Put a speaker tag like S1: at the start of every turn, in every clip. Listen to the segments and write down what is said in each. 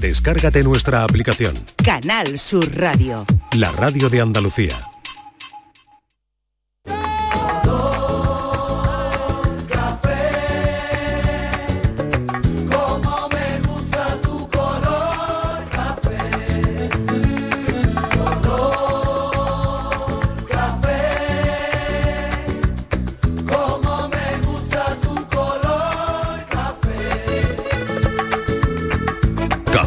S1: Descárgate nuestra aplicación.
S2: Canal Sur Radio.
S1: La radio de Andalucía.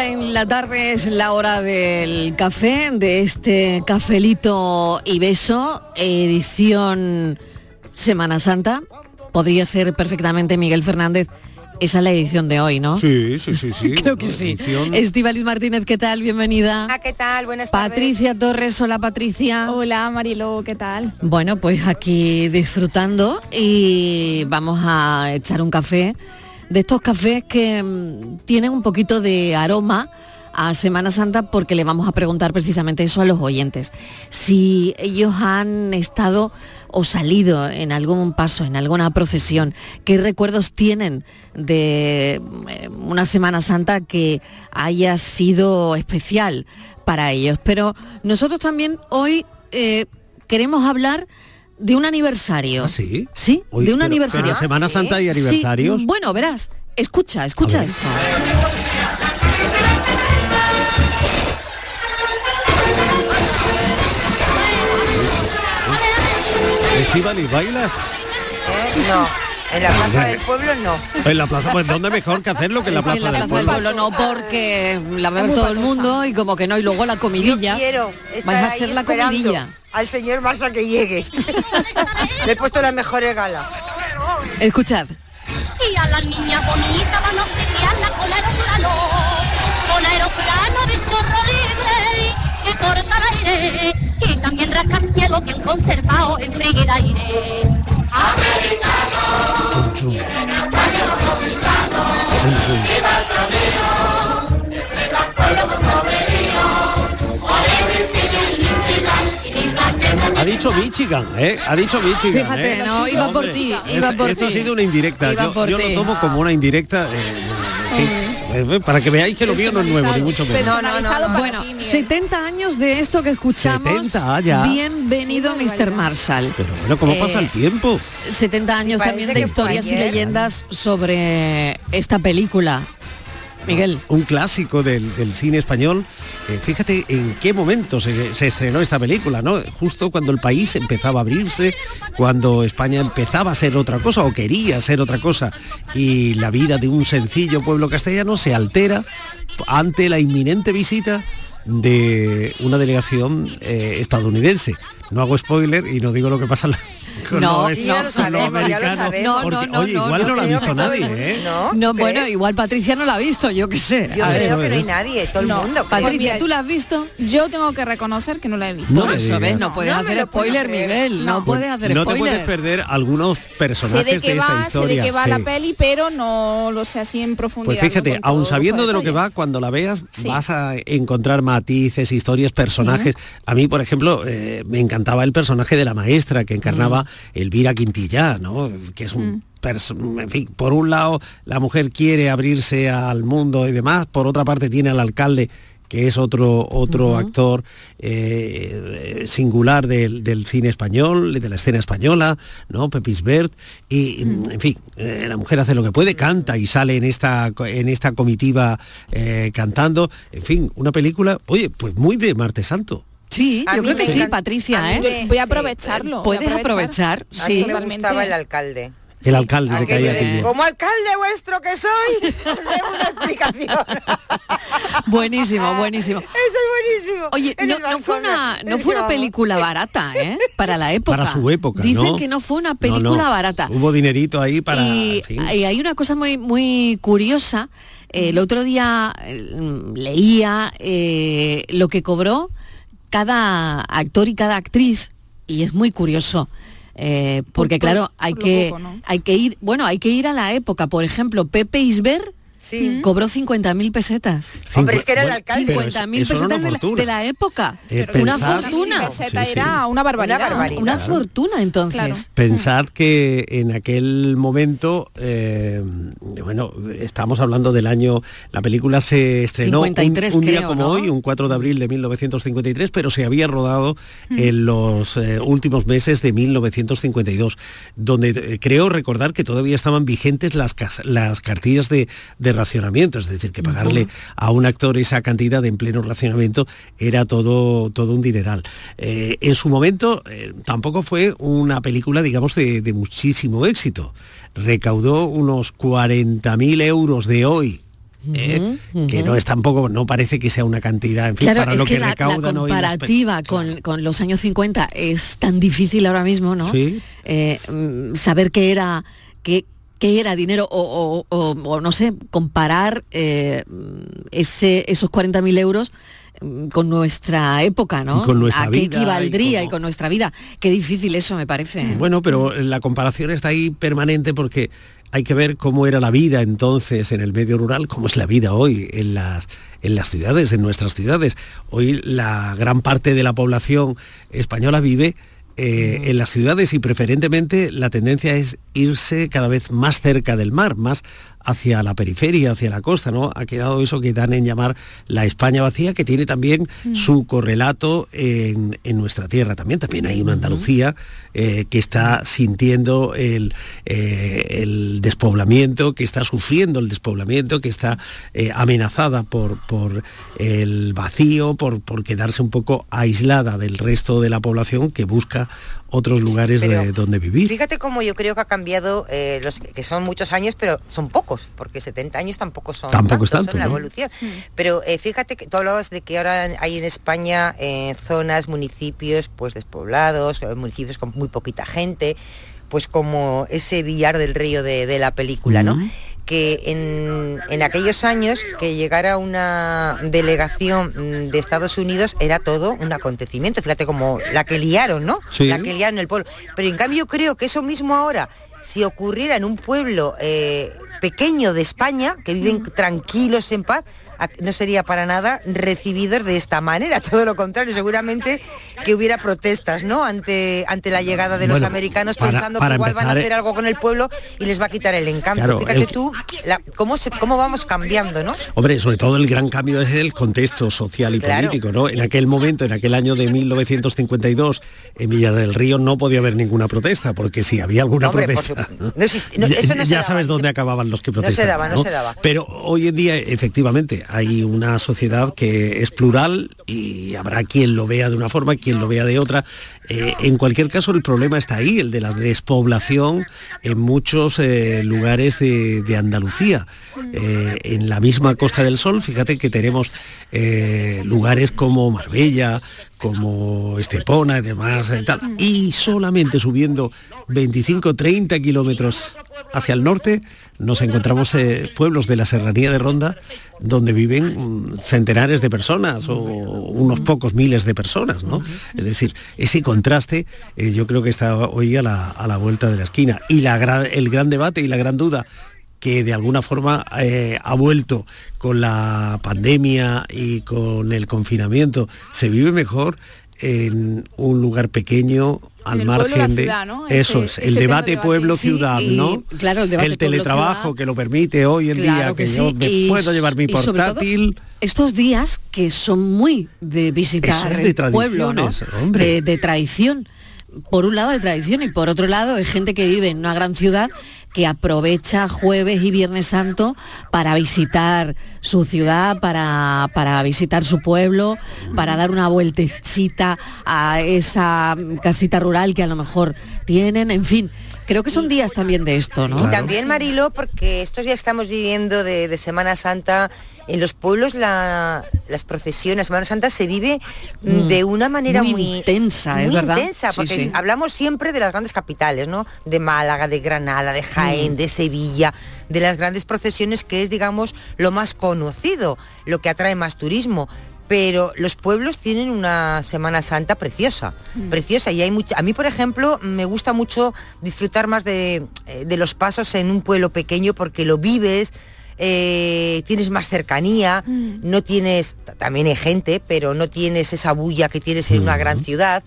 S3: en la tarde es la hora del café, de este cafelito y beso, edición Semana Santa. Podría ser perfectamente Miguel Fernández. Esa es la edición de hoy, ¿no?
S4: Sí, sí, sí, sí.
S3: Creo que sí.
S4: Edición-
S3: Estivaliz Martínez, ¿qué tal? Bienvenida.
S5: Ah, ¿qué tal? Buenas
S3: Patricia Torres, hola Patricia.
S6: Hola Marilo, ¿qué tal?
S3: Bueno, pues aquí disfrutando y vamos a echar un café de estos cafés que mm, tienen un poquito de aroma a Semana Santa porque le vamos a preguntar precisamente eso a los oyentes. Si ellos han estado o salido en algún paso, en alguna procesión, qué recuerdos tienen de eh, una Semana Santa que haya sido especial para ellos. Pero nosotros también hoy eh, queremos hablar de un aniversario.
S4: ¿Ah, sí?
S3: Sí,
S4: Oye,
S3: de un aniversario.
S4: Semana Santa y
S3: Sí,
S4: aniversarios.
S3: bueno, verás, escucha, escucha esto.
S4: Estíbaliz, ¿bailas?
S5: ¿Eh? No, en la plaza del pueblo no.
S4: En la plaza, pues ¿dónde mejor que hacerlo que en la plaza,
S3: en la
S4: del,
S3: Plaza del
S4: pueblo?
S3: Pueblo no, porque la va todo el mundo y como que no, y luego la comidilla.
S5: Quiero estar
S3: Vais a
S5: ahí
S3: ser la comidilla.
S5: Al señor Barça que llegues. Le he puesto las mejores galas.
S3: Escuchad.
S7: Y a las niñas bonitas van a obsequiarla con aeroplano, con aeroplano de chorro libre que corta el aire y también rasca el cielo bien conservado en freír aire. Americano,
S4: Chum, chum. Chum, chum. Ha dicho Michigan, ¿eh? Ha dicho Michigan,
S3: Fíjate,
S4: ¿eh?
S3: no, iba por ti, iba por
S4: Esto ha
S3: ti.
S4: sido una indirecta.
S3: Iba
S4: Yo, yo
S3: ti.
S4: lo tomo como una indirecta. eh, en fin, eh, para que veáis que lo mío no es nuevo, ni mucho menos.
S3: Bueno, 70 años de esto que escuchamos.
S4: 70 ya.
S3: Bienvenido, Mr. Marshall.
S4: Pero bueno, ¿cómo
S3: Eh,
S4: pasa el tiempo?
S3: 70 años también de historias y leyendas sobre esta película. Miguel.
S4: Un clásico del, cine español. Eh, fíjate en qué momento se, estrenó esta película, ¿no? Justo cuando el país empezaba a abrirse, cuando España empezaba a ser otra cosa o quería ser otra cosa y la vida de un sencillo pueblo castellano se altera ante la inminente visita de una delegación eh, estadounidense. No hago spoiler y no digo lo que pasa en con,
S3: No,
S4: los,
S3: ya lo
S4: con los
S3: sabemos, ya lo
S4: americanos.
S3: sabemos. No,
S4: porque,
S3: no, no,
S4: oye,
S3: no,
S4: igual
S3: no,
S4: no, lo ha visto nadie, ¿eh?
S5: ¿No?
S3: No,
S5: ¿Qué?
S3: bueno, igual Patricia no la ha visto, yo qué sé.
S5: Yo
S3: A ver.
S5: creo que no hay nadie, todo el mundo.
S3: Patricia, ¿tú la has visto?
S6: Yo tengo que reconocer que no la he visto.
S4: No
S3: Por eso. ¿ves? No puedes hacer spoiler. Miguel. No, puedes hacer
S4: no te
S3: spoiler.
S4: puedes perder algunos
S6: Sé
S4: personajes
S6: de qué
S4: esta
S6: va, sé
S4: historia.
S6: de qué va
S4: sí.
S6: la peli, pero no lo sé así en profundidad.
S4: Pues fíjate,
S6: no todo
S4: sabiendo de lo que va, cuando la veas
S6: Sí.
S4: vas a encontrar matices, historias, personajes. A mí, por ejemplo, eh, me encantaba el personaje de la maestra que encarnaba Elvira Quintillá, ¿no? Que es un perso- en fin, por un lado la mujer quiere abrirse al mundo y demás, por otra parte tiene al alcalde que es otro otro actor eh, singular del, del cine español, de la escena española, ¿no? Pepis Bert, y en fin, eh, la mujer hace lo que puede, canta y sale en esta en esta comitiva eh, cantando, en fin, una película, oye, pues muy de Martes Santo.
S3: Sí,
S5: A
S3: yo
S5: mí
S3: creo que sí, Patricia,
S5: a mí
S3: ¿eh?
S6: Voy a
S5: Sí,
S6: aprovecharlo. voy a
S3: Puedes aprovechar,
S5: A
S3: sí.
S5: mí me
S6: Totalmente.
S5: gustaba el alcalde.
S4: El alcalde de Calle.
S5: Como alcalde vuestro que soy, una explicación.
S3: Buenísimo, buenísimo.
S5: Eso es buenísimo.
S3: Oye, no, fue una, no fue una película barata, ¿eh? Para la época.
S4: Para su época,
S3: Dicen
S4: ¿no?
S3: que no fue una película
S4: no.
S3: barata.
S4: Hubo dinerito ahí para...
S3: y,
S4: en fin.
S3: y hay una cosa muy, muy curiosa. El otro día eh, leía eh, lo que cobró cada actor y cada actriz, y es muy curioso, eh, porque
S6: por-
S3: claro, hay
S6: por
S3: que,
S6: poco, ¿no?
S3: hay que ir, bueno, hay que ir a la época. Por ejemplo, Pepe Isber
S5: Sí.
S3: cobró 50.000 pesetas.
S5: Hombre, es que era el alcalde.
S4: pero eso-
S3: 50.000
S4: eso era una
S3: pesetas de la, de la época.
S4: Eh,
S3: una
S4: pensad-
S3: fortuna.
S6: Sí, peseta
S4: Sí, sí.
S6: era una barbaridad.
S5: Una barbaridad.
S3: Una fortuna entonces.
S6: Claro.
S4: Pensad que en aquel momento, eh, bueno, estamos hablando del año, la película se estrenó un-
S3: 53
S4: un, día
S3: creo,
S4: como
S3: ¿no?
S4: hoy, un 4 de abril de 1953, pero se había rodado en los eh, últimos meses de 1952, donde eh, creo recordar que todavía estaban vigentes las, cartillas de, de racionamiento, es decir, que pagarle a un actor esa cantidad en pleno racionamiento era todo, todo un dineral. Eh, en su momento eh, tampoco fue una película, digamos, de, de muchísimo éxito. Recaudó unos 40.000 euros de hoy. ¿eh? que no es tampoco, no parece que sea una cantidad, en fin,
S3: Claro,
S4: para
S3: es
S4: lo
S3: que,
S4: que,
S3: la, la
S4: recaudan hoy.
S3: comparativa con, con los años 50 es tan difícil ahora mismo, ¿no?
S4: Sí.
S3: Eh, mm, saber qué era, qué, qué era dinero o, o- o- o, no sé, comparar eh, ese, esos 40.000 euros mm, con nuestra época, ¿no?
S4: Y con nuestra
S3: ¿A qué
S4: vida, y
S3: equivaldría y,
S4: como-
S3: con nuestra vida? Qué difícil eso me parece. ¿eh?
S4: Bueno, pero la comparación está ahí permanente porque hay que ver cómo era la vida entonces en el medio rural, cómo es la vida hoy en las, en las ciudades, en nuestras ciudades. Hoy la gran parte de la población española vive eh, en las ciudades y preferentemente la tendencia es irse cada vez más cerca del mar, más hacia la periferia, hacia la costa, ¿no? Ha quedado eso que dan en llamar la España vacía, que tiene también su correlato en, en nuestra tierra. También, también hay una Andalucía eh, que está sintiendo el, eh, el despoblamiento, que está sufriendo el despoblamiento, que está eh, amenazada por, por el vacío, por, por quedarse un poco aislada del resto de la población que busca otros lugares
S5: Pero
S4: de donde vivir.
S5: Fíjate cómo yo creo que ha cambiado, eh, los que son muchos años, pero son pocos, porque 70 años tampoco son
S4: Tampoco es
S5: tantos,
S4: tanto,
S5: son la evolución. Pero eh, fíjate que tú hablabas de que ahora hay en España eh, zonas, municipios pues despoblados, eh, municipios con muy poquita gente, pues como ese Villar del Río de, de la película, ¿no? Que en, en aquellos años que llegara una delegación mm, de Estados Unidos era todo un acontecimiento. Fíjate como la que liaron, ¿no?
S4: Sí.
S5: La que liaron el pueblo. Pero en cambio creo que eso mismo ahora, si ocurriera en un pueblo eh, pequeño de España, que viven tranquilos en paz, no sería para nada recibidos de esta manera, todo lo contrario, seguramente que hubiera protestas, ¿no? Ante, ante la llegada de los
S4: Bueno,
S5: americanos
S4: para-
S5: pensando
S4: para
S5: que igual van a hacer
S4: eh,
S5: algo con el pueblo y les va a quitar el encanto.
S4: Claro,
S5: Fíjate
S4: el-
S5: tú la- cómo, se, cómo vamos cambiando, ¿no?
S4: Hombre, sobre todo el gran cambio es el contexto social y
S5: Claro.
S4: político, ¿no? En aquel momento, en aquel año de 1952, en Villa del Río no podía haber ninguna protesta, porque si había alguna
S5: Hombre,
S4: protesta.
S5: No existe- no,
S4: ya,
S5: eso no se
S4: ya
S5: daba.
S4: sabes dónde acababan los que
S5: No se
S4: protestaban.
S5: daba, no se daba.
S4: Pero hoy en día, efectivamente, hay una sociedad que es plural y habrá quien lo vea de una forma, quien lo vea de otra. Eh, en cualquier caso, el problema está ahí, el de la despoblación en muchos eh, lugares de, Andalucía. Eh, en la misma Costa del Sol, fíjate que tenemos lugares como Marbella, como Estepona y demás, eh, tal, y solamente subiendo 25, 30 kilómetros hacia el norte nos encontramos eh, pueblos de la serranía de Ronda donde viven mm, centenares de personas o unos pocos miles de personas, ¿no? Es decir, ese contraste eh, yo creo que está hoy a la, vuelta de la esquina. Y el gran debate y la gran duda que de alguna forma eh, ha vuelto con la pandemia y con el confinamiento, se vive mejor en un lugar pequeño al
S6: pueblo,
S4: margen de
S6: ciudad, ¿no?
S4: eso es el debate
S6: de
S3: Sí, y,
S4: ¿no?
S3: claro, el
S4: teletrabajo que lo permite hoy en
S3: Claro
S4: día, que,
S3: que
S4: yo me
S3: y
S4: puedo llevar mi portátil.
S3: estos días que son muy de visitar
S4: es de
S3: el pueblo. De, de tradición. Por un lado de tradición y por otro lado es gente que vive en una gran ciudad que aprovecha jueves y viernes santo para visitar su ciudad, para, para visitar su pueblo, para dar una vueltecita a esa casita rural que a lo mejor tienen, en fin. Creo que son días también de esto, ¿no?
S5: Y también, Marilo, porque estos días que estamos viviendo de, de Semana Santa, en los pueblos la- las procesiones, Semana Santa se vive mm,
S3: Mm,
S5: de una manera
S3: muy
S5: muy,
S3: intensa, es
S5: muy
S3: verdad.
S5: intensa, porque
S3: sí.
S5: hablamos siempre de las grandes capitales, ¿no? De Málaga, de Granada, de
S3: Mm.
S5: Jaén, de Sevilla, de las grandes procesiones que es, digamos, lo más conocido, lo que atrae más turismo. Pero los pueblos tienen una Semana Santa preciosa, preciosa. Y hay mucha. A mí, por ejemplo, me gusta mucho disfrutar más de, eh, de los pasos en un pueblo pequeño porque lo vives. eh, tienes más cercanía, no tienes, también hay gente, pero no tienes esa bulla que tienes en una gran ciudad.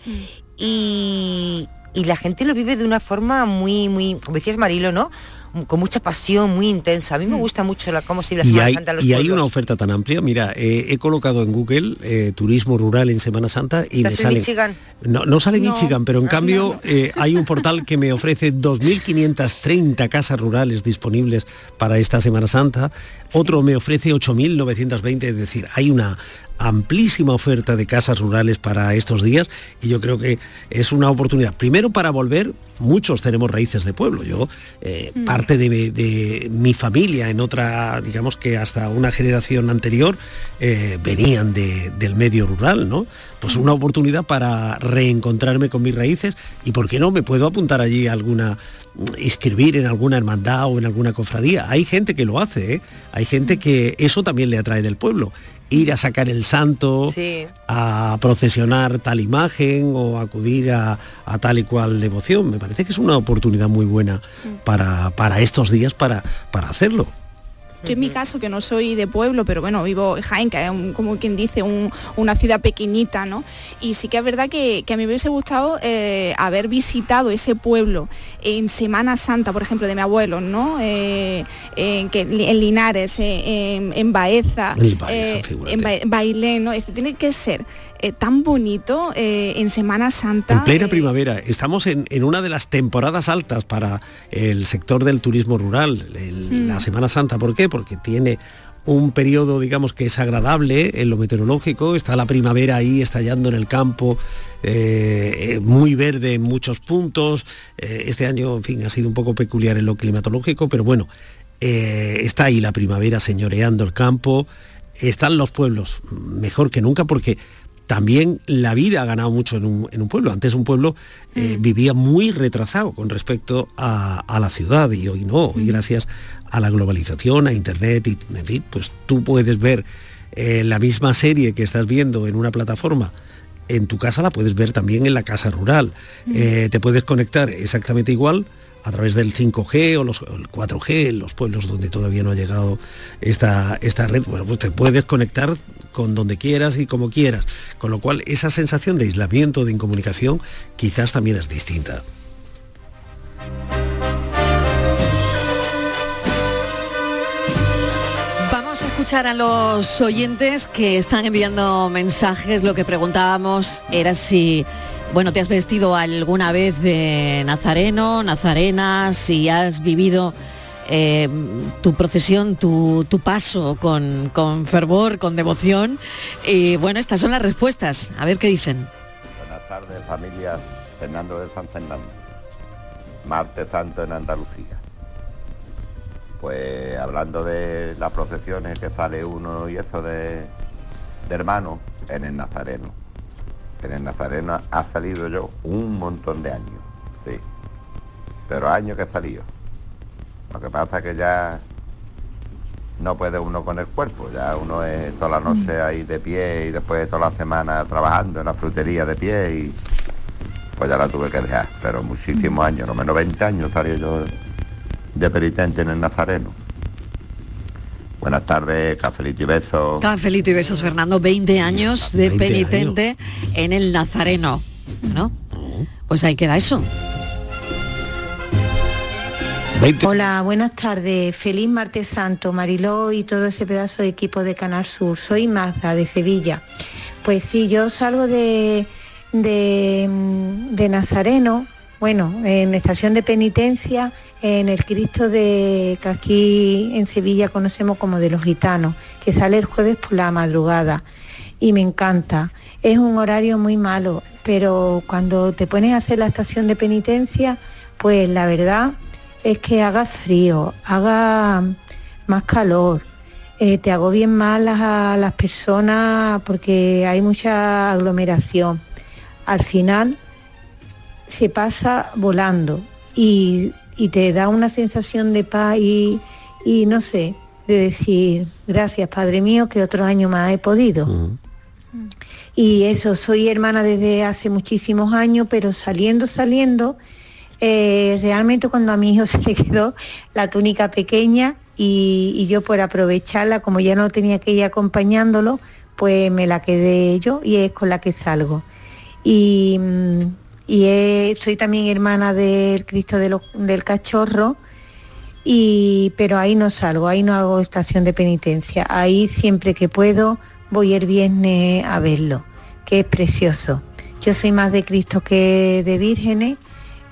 S5: Y, y la gente lo vive de una forma muy, muy, como decías Marilo, ¿no? Con mucha pasión, muy intensa. A mí me gusta mucho la, cómo se la Semana
S4: hay,
S5: Santa los
S4: y hay una oferta tan amplia. Mira, eh, he colocado en Google eh, turismo rural en Semana Santa y me
S5: ¿Estás en
S4: sale.
S5: Michigan?
S4: No, no sale
S5: No.
S4: Michigan, pero en
S5: Ah,
S4: cambio eh, hay un portal que me ofrece 2.530 casas rurales disponibles para esta Semana Santa. Otro me ofrece 8.920, es decir, hay una amplísima oferta de casas rurales para estos días y yo creo que es una oportunidad. Primero para volver muchos tenemos raíces de pueblo. Yo eh,
S8: Mm.
S4: parte de, mi- de mi familia en otra digamos que hasta una generación anterior eh, venían de- del medio rural no pues una oportunidad para reencontrarme con mis raíces y por qué no me puedo apuntar allí a alguna inscribir en alguna hermandad o en alguna cofradía. Hay gente que lo hace ¿eh? hay gente que eso también le atrae del pueblo. Ir a sacar el santo
S5: Sí.
S4: a procesionar tal imagen o acudir a, a tal y cual devoción. Me parece que es una oportunidad muy buena para, para estos días para, para hacerlo
S6: Yo en mi caso, que no soy de pueblo, pero bueno, vivo en Jaén, que es un- como quien dice, un- una ciudad pequeñita, ¿no? Y sí que es verdad que, que a mí me hubiese gustado eh, haber visitado ese pueblo en Semana Santa, por ejemplo, de mi abuelo, ¿no? Eh, en, que, en Linares, eh, en, en Baeza,
S4: En Baeza,
S6: en Ba- Bailén, ¿no? Tiene que ser eh, tan bonito eh, en Semana Santa.
S4: En plena
S6: eh,
S4: primavera, estamos en, en una de las temporadas altas para el sector del turismo rural, el-
S6: Mm.
S4: la Semana Santa. ¿Por qué? Porque tiene un periodo, digamos, que es agradable en lo meteorológico, está la primavera ahí estallando en el campo, eh, muy verde en muchos puntos. Eh, este año, en fin, ha sido un poco peculiar en lo climatológico, pero bueno, eh, está ahí la primavera señoreando el campo, están los pueblos mejor que nunca porque también la vida ha ganado mucho en un, en un pueblo. Antes un pueblo eh, vivía muy retrasado con respecto a, a la ciudad y hoy no, hoy gracias a la globalización, a internet y en fin, pues tú puedes ver eh, la misma serie que estás viendo en una plataforma. En tu casa la puedes ver también en la casa rural. Eh, te puedes conectar exactamente igual a través del 5G o los, o el 4G en los pueblos donde todavía no ha llegado esta, esta red. Bueno, pues te puedes conectar con donde quieras y como quieras. Con lo cual esa sensación de aislamiento, de incomunicación, quizás también es distinta.
S3: Vamos a escuchar a los oyentes que están enviando mensajes. Lo que preguntábamos era si, bueno, te has vestido alguna vez de nazareno, nazarena, si has vivido eh, tu procesión, tu, tu paso con, con fervor, con devoción. Y bueno, estas son las respuestas. A ver qué dicen.
S9: Buenas tardes, familia. Fernando de San Fernando. Martes Santo en Andalucía. Pues hablando de las procesiones que sale uno y eso de, de hermano, en el Nazareno. En el Nazareno ha salido yo un montón de años, sí. Pero años que he salido. Lo que pasa es que ya no puede uno con el cuerpo, ya uno es toda la noche ahí de pie y después toda la semana trabajando en la frutería de pie y pues ya la tuve que dejar, pero muchísimos años, no menos 20 años salí yo de penitente en el Nazareno. Buenas tardes, cafelito y besos.
S3: Cafelito y besos, Fernando. 20 años de
S9: 20
S3: penitente en el Nazareno. ¿No? Pues ahí queda eso.
S10: Hola, buenas tardes. Feliz martes santo, Mariló y todo ese pedazo de equipo de Canal Sur. Soy Mazda de Sevilla. Pues sí, yo salgo de, de, de Nazareno, bueno, en estación de penitencia, en el Cristo de que aquí en Sevilla conocemos como de los gitanos, que sale el jueves por la madrugada. Y me encanta. Es un horario muy malo, pero cuando te pones a hacer la estación de penitencia, pues la verdad es que haga frío, haga más calor, eh, te agobien más las, a las personas porque hay mucha aglomeración. Al final se pasa volando y, y te da una sensación de paz y, y no sé, de decir, gracias Padre mío que otro año más he podido. Y eso, soy hermana desde hace muchísimos años, pero saliendo, saliendo, eh, realmente cuando a mi hijo se le quedó la túnica pequeña y, yo por aprovecharla, como ya no tenía que ir acompañándolo, pues me la quedé yo y es con la que salgo. Y, mm, y soy también hermana del Cristo de los- del Cachorro, y, pero ahí no salgo, ahí no hago estación de penitencia. Ahí siempre que puedo voy el viernes a verlo, que es precioso. Yo soy más de Cristo que de vírgenes,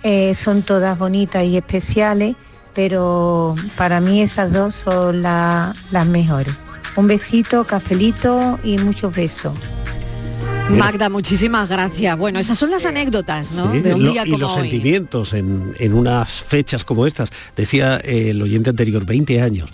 S10: eh, son todas bonitas y especiales, pero para mí esas dos son la- las mejores. Un besito, cafelito y muchos besos.
S3: Magda, muchísimas gracias. Bueno, esas son las anécdotas, ¿no?
S4: Sí,
S3: de un
S4: lo-
S3: día
S4: y
S3: como
S4: los
S3: hoy.
S4: sentimientos en, en unas fechas como estas. Decía eh, el oyente anterior, 20 años,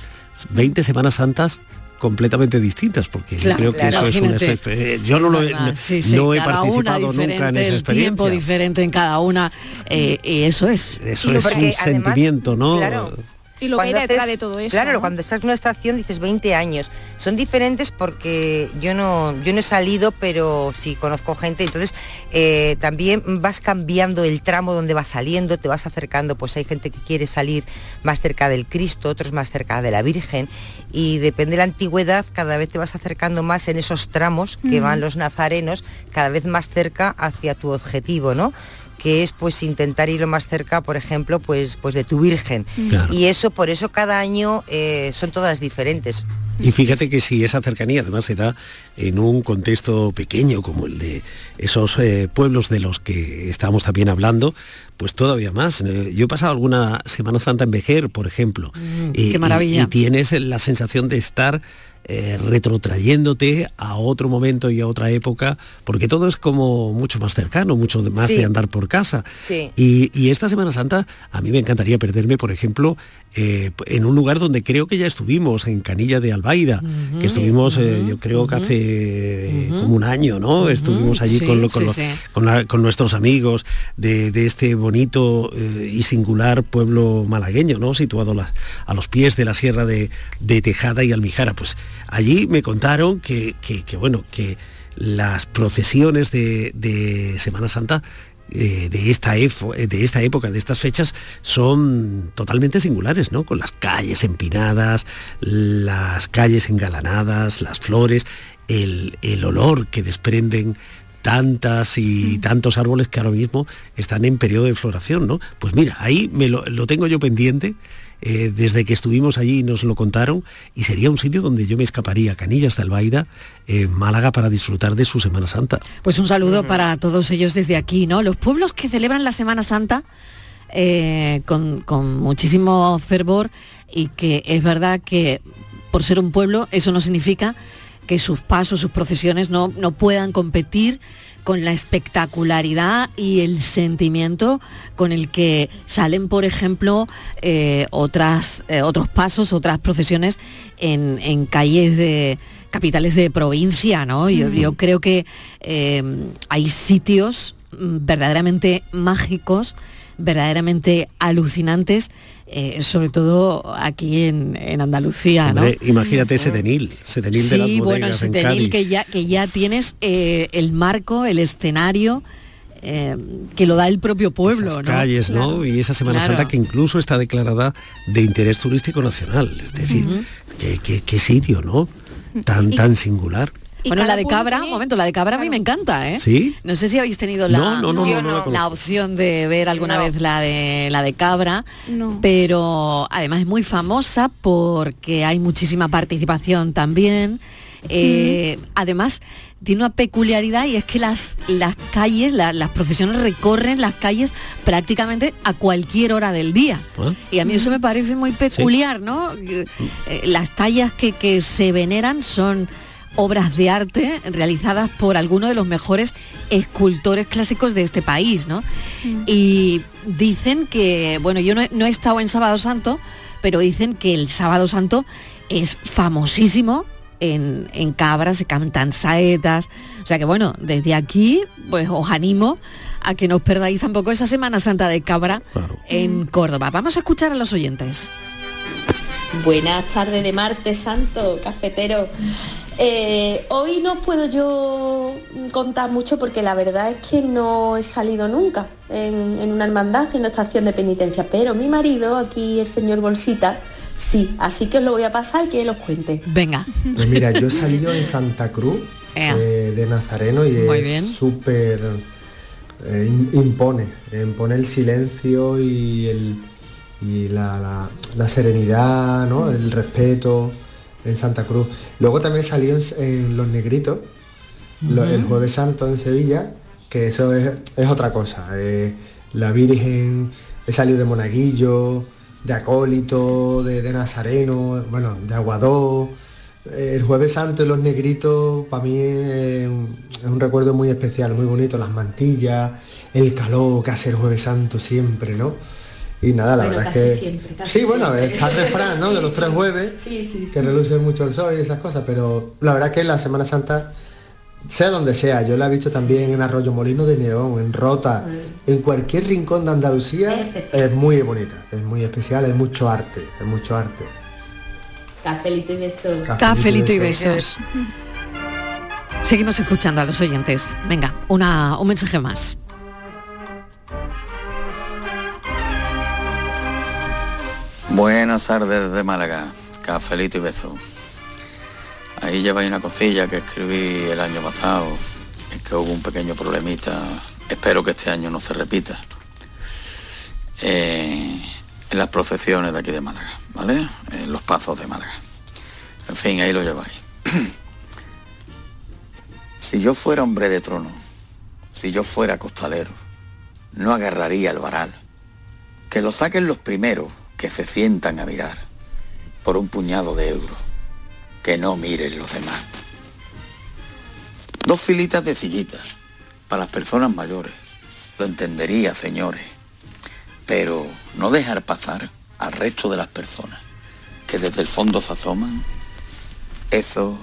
S4: 20 Semanas Santas completamente distintas, porque
S3: Claro,
S4: yo creo que
S3: claro,
S4: eso es un efecto. eh, yo no lo he, no,
S3: sí, sí,
S4: no he
S3: cada una
S4: participado nunca en
S3: diferente,
S4: esa
S3: el tiempo
S4: experiencia.
S3: diferente en cada una, eh, y eso es.
S4: Eso es un sentimiento, ¿no?
S5: Claro.
S6: Y lo que hay
S5: Cuando
S6: detrás de todo eso.
S5: Claro,
S6: ¿no?
S5: cuando estás en una estación dices 20 años. Son diferentes porque yo no, yo no he salido, pero sí conozco gente. Entonces eh, también vas cambiando el tramo donde vas saliendo, te vas acercando. Pues hay gente que quiere salir más cerca del Cristo, otros más cerca de la Virgen. Y depende de la antigüedad, cada vez te vas acercando más en esos tramos que van los nazarenos, cada vez más cerca hacia tu objetivo, ¿no? Que es pues intentar ir lo más cerca, por ejemplo, pues, pues de tu Virgen.
S4: Claro.
S5: Y eso, por eso cada año eh, son todas diferentes.
S4: Y fíjate que si esa cercanía además se da en un contexto pequeño como el de esos eh, pueblos de los que estamos también hablando, pues todavía más. Yo he pasado alguna Semana Santa en Vejer, por ejemplo, y,
S3: qué maravilla.
S4: y- y tienes la sensación de estar eh, retrotrayéndote a otro momento y a otra época, porque todo es como mucho más cercano, mucho más
S5: Sí.
S4: de andar por casa.
S5: Sí.
S4: Y, y esta Semana Santa a mí me encantaría perderme, por ejemplo, eh, en un lugar donde creo que ya estuvimos, en Canilla de Albaida, que estuvimos, eh, yo creo que hace eh, como un año, ¿no? Estuvimos allí
S3: sí,
S4: con, lo- con con la- con nuestros amigos de, de este bonito y singular pueblo malagueño, ¿no? Situado la- a los pies de la sierra de, de Tejada y Almijara. Pues allí me contaron que, que- que, bueno, que las procesiones de, de Semana Santa eh, de, esta efo- eh, de esta época, de estas fechas, son totalmente singulares, ¿no? Con las calles empinadas, las calles engalanadas, las flores, el, el olor que desprenden tantas y tantos árboles que ahora mismo están en periodo de floración, ¿no? Pues mira, ahí me lo, lo tengo yo pendiente. Eh, desde que estuvimos allí y nos lo contaron y sería un sitio donde yo me escaparía a Canillas de Albaida en Málaga para disfrutar de su Semana Santa.
S3: Pues un saludo para todos ellos desde aquí, ¿no? Los pueblos que celebran la Semana Santa eh, con, con muchísimo fervor y que es verdad que por ser un pueblo eso no significa que sus pasos, sus procesiones no, no puedan competir con la espectacularidad y el sentimiento con el que salen, por ejemplo, eh, otras, eh, otros pasos, otras procesiones en, en calles de capitales de provincia, ¿no? Yo, yo creo que eh, hay sitios mm, verdaderamente mágicos, verdaderamente alucinantes, eh, sobre todo aquí en, en Andalucía, ¿no?
S4: Imagínate Setenil, Setenil de las
S3: Sí, bueno, Setenil, que ya, que ya tienes eh, el marco, el escenario eh, que lo da el propio pueblo,
S4: Esas
S3: ¿no?
S4: calles, ¿no? Y esa Semana
S3: Claro.
S4: Santa que incluso está declarada de interés turístico nacional. Es decir, qué, qué- qué sitio, ¿no? Tan, tan singular.
S3: Bueno, la de cabra, un momento, la de cabra a mí me encanta, ¿eh?
S4: ¿Sí?
S3: No sé si habéis tenido la,
S4: No, no, no,
S3: Yo
S4: no, no la
S3: opción de ver alguna vez la de la de cabra,
S6: No.
S3: pero además es muy famosa porque hay muchísima participación también. Eh, Además, tiene una peculiaridad y es que las, las calles, la- las procesiones recorren las calles prácticamente a cualquier hora del día.
S4: ¿Ah?
S3: Y a mí eso me parece muy peculiar, ¿no? Eh, las tallas que, que se veneran son obras de arte realizadas por algunos de los mejores escultores clásicos de este país, ¿no? Y dicen que, bueno, yo no he, no he estado en Sábado Santo, pero dicen que el Sábado Santo es famosísimo. En, en Cabra se cantan saetas. O sea que bueno, desde aquí pues os animo a que no os perdáis tampoco esa Semana Santa de Cabra en Córdoba. Vamos a escuchar a los oyentes.
S8: Buenas tardes de martes santo, cafetero. Eh, hoy no puedo yo contar mucho porque la verdad es que no he salido nunca en, en una hermandad haciendo esta acción de penitencia, pero mi marido, aquí el señor Bolsita, sí, así que os lo voy a pasar y que él os cuente.
S3: Venga.
S11: Pues mira, yo he salido en Santa Cruz eh, de Nazareno y
S3: Muy
S11: es
S3: bien.
S11: súper eh, im- impone, impone el silencio y, el, y la, la- la serenidad, ¿no? el respeto en Santa Cruz. Luego también salió en, en Los Negritos, lo- el Jueves Santo en Sevilla, que eso es, es otra cosa. eh, la Virgen, he salido de Monaguillo, de Acólito, de, de Nazareno, bueno, de Aguadó. El Jueves Santo y los negritos para mí es un, es un recuerdo muy especial, muy bonito, las mantillas, el calor que hace el Jueves Santo siempre, ¿no? Y nada, la
S8: Bueno,
S11: verdad
S8: casi
S11: es que...
S8: siempre, casi
S11: sí, bueno, está el refrán, ¿no? De los tres jueves,
S8: Sí, sí.
S11: que reluce mucho el sol y esas cosas, pero la verdad que la Semana Santa, sea donde sea, yo la he visto también en Arroyo Molino de Neón, en Rota, en cualquier rincón de Andalucía, es muy bonita, es muy especial, es mucho arte, es mucho arte.
S8: Cafelito y beso.
S3: Cafelito y besos. Seguimos escuchando a los oyentes. Venga, una, un mensaje más.
S12: Buenas tardes de Málaga, cafelito y beso. Ahí lleváis una cosilla que escribí el año pasado, es que hubo un pequeño problemita, espero que este año no se repita, Eh, en las procesiones de aquí de Málaga, ¿vale? En los pasos de Málaga. En fin, ahí lo lleváis. si yo fuera hombre de trono, si yo fuera costalero, no agarraría el varal. Que lo saquen los primeros que se sientan a mirar por un puñado de euros. Que no miren los demás. Dos filitas de sillitas para las personas mayores. Lo entendería, señores. Pero no dejar pasar al resto de las personas que desde el fondo se asoman. Eso,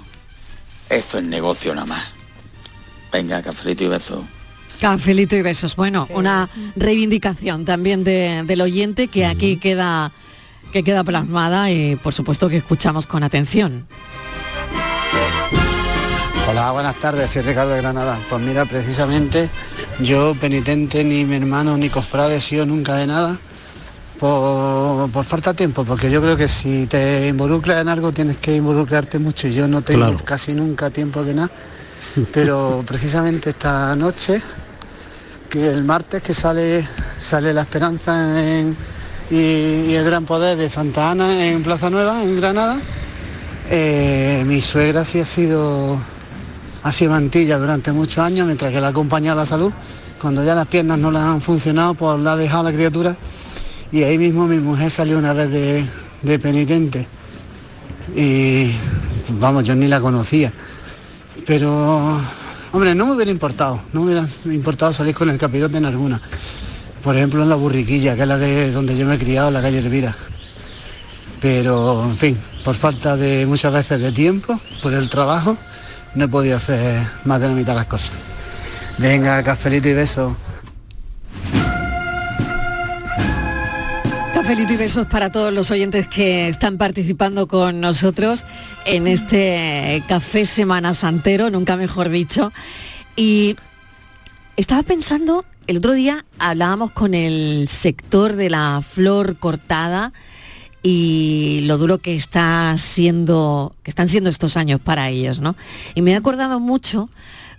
S12: eso es negocio nada más. Venga, cafelito y beso.
S3: Cafelito y besos. Bueno, una reivindicación también de- del oyente que aquí queda que queda plasmada y por supuesto que escuchamos con atención.
S13: Hola, buenas tardes, soy Ricardo de Granada. Pues mira, precisamente yo penitente ni mi hermano ni cofrade he sido nunca de nada por, por falta de tiempo, porque yo creo que si te involucras en algo tienes que involucrarte mucho y yo no tengo
S4: Claro.
S13: casi nunca tiempo de nada. Pero precisamente esta noche, el martes que sale, sale la esperanza y, el gran poder de Santa Ana en Plaza Nueva, en Granada, eh, mi suegra sí ha sido ha sido mantilla durante muchos años, mientras que la ha acompañado la salud. Cuando ya las piernas no le han funcionado, pues la ha dejado la criatura. Y ahí mismo mi mujer salió una vez de, de penitente. Y vamos, yo ni la conocía. Pero, hombre, no me hubiera importado, no me hubiera importado salir con el capirote en alguna. Por ejemplo, en la burriquilla, que es la de donde yo me he criado, en la calle Elvira. Pero, en fin, por falta de muchas veces de tiempo, por el trabajo, no he podido hacer más de la mitad de las cosas. Venga, cafelito y beso.
S3: Cafelito y besos para todos los oyentes que están participando con nosotros en este café Semana Santero, nunca mejor dicho. Y estaba pensando, el otro día hablábamos con el sector de la flor cortada y lo duro que está siendo, que están siendo estos años para ellos, ¿no? Y me he acordado mucho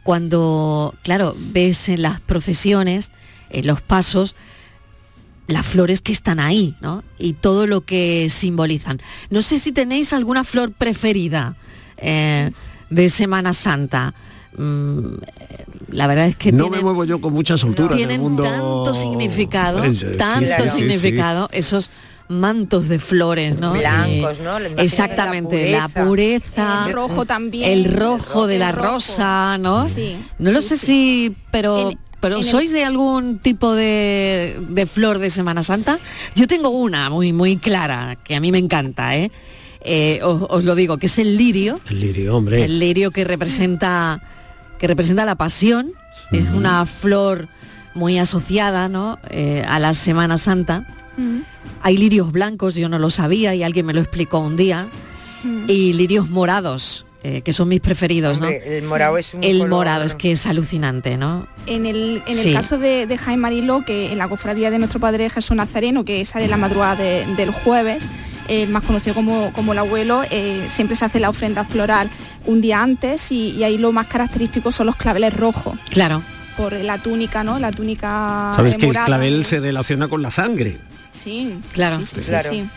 S3: cuando, claro, ves en las procesiones, en los pasos, las flores que están ahí, ¿no? Y todo lo que simbolizan. No sé si tenéis alguna flor preferida eh, de Semana Santa. Mm, eh, la verdad es que
S4: no
S3: tienen,
S4: me muevo yo con mucha soltura en el
S3: tienen
S4: mundo.
S3: tanto significado,
S4: sí,
S3: tanto
S4: sí, sí, sí.
S3: significado, esos mantos de flores, ¿no?
S5: Blancos,
S3: Eh,
S5: ¿no? La
S3: Exactamente, la pureza,
S6: El rojo también.
S3: el rojo de la
S6: rojo.
S3: rosa, ¿no?
S6: Sí,
S3: No lo sé
S6: sí.
S3: si, pero, pero
S6: en el-
S3: ¿sois de algún tipo de, de flor de Semana Santa? Yo tengo una muy, muy clara, que a mí me encanta, ¿eh? Eh, os, os lo digo, que es el lirio,
S4: El lirio, hombre.
S3: el lirio que representa, que representa la pasión, es una flor muy asociada, ¿no? Eh, a la Semana Santa. Hay lirios blancos, yo no lo sabía y alguien me lo explicó un día, y lirios morados. Eh, que son mis preferidos,
S5: Hombre,
S3: ¿no?
S5: el morado es un
S3: El
S5: color-
S3: morado es que es alucinante, ¿no?
S6: En el, en el caso de, de Jaime Mariló, que en la cofradía de nuestro Padre Jesús Nazareno, que sale la madrugada de- del jueves, el más conocido como, como el abuelo, eh, siempre se hace la ofrenda floral un día antes y, y ahí lo más característico son los claveles rojos,
S3: Claro.
S6: por la túnica, ¿no? La túnica
S4: Sabes
S6: eh,
S4: que el clavel se relaciona con la sangre.
S6: Sí,
S3: Claro.
S6: sí, sí, sí,
S5: Claro.
S6: sí.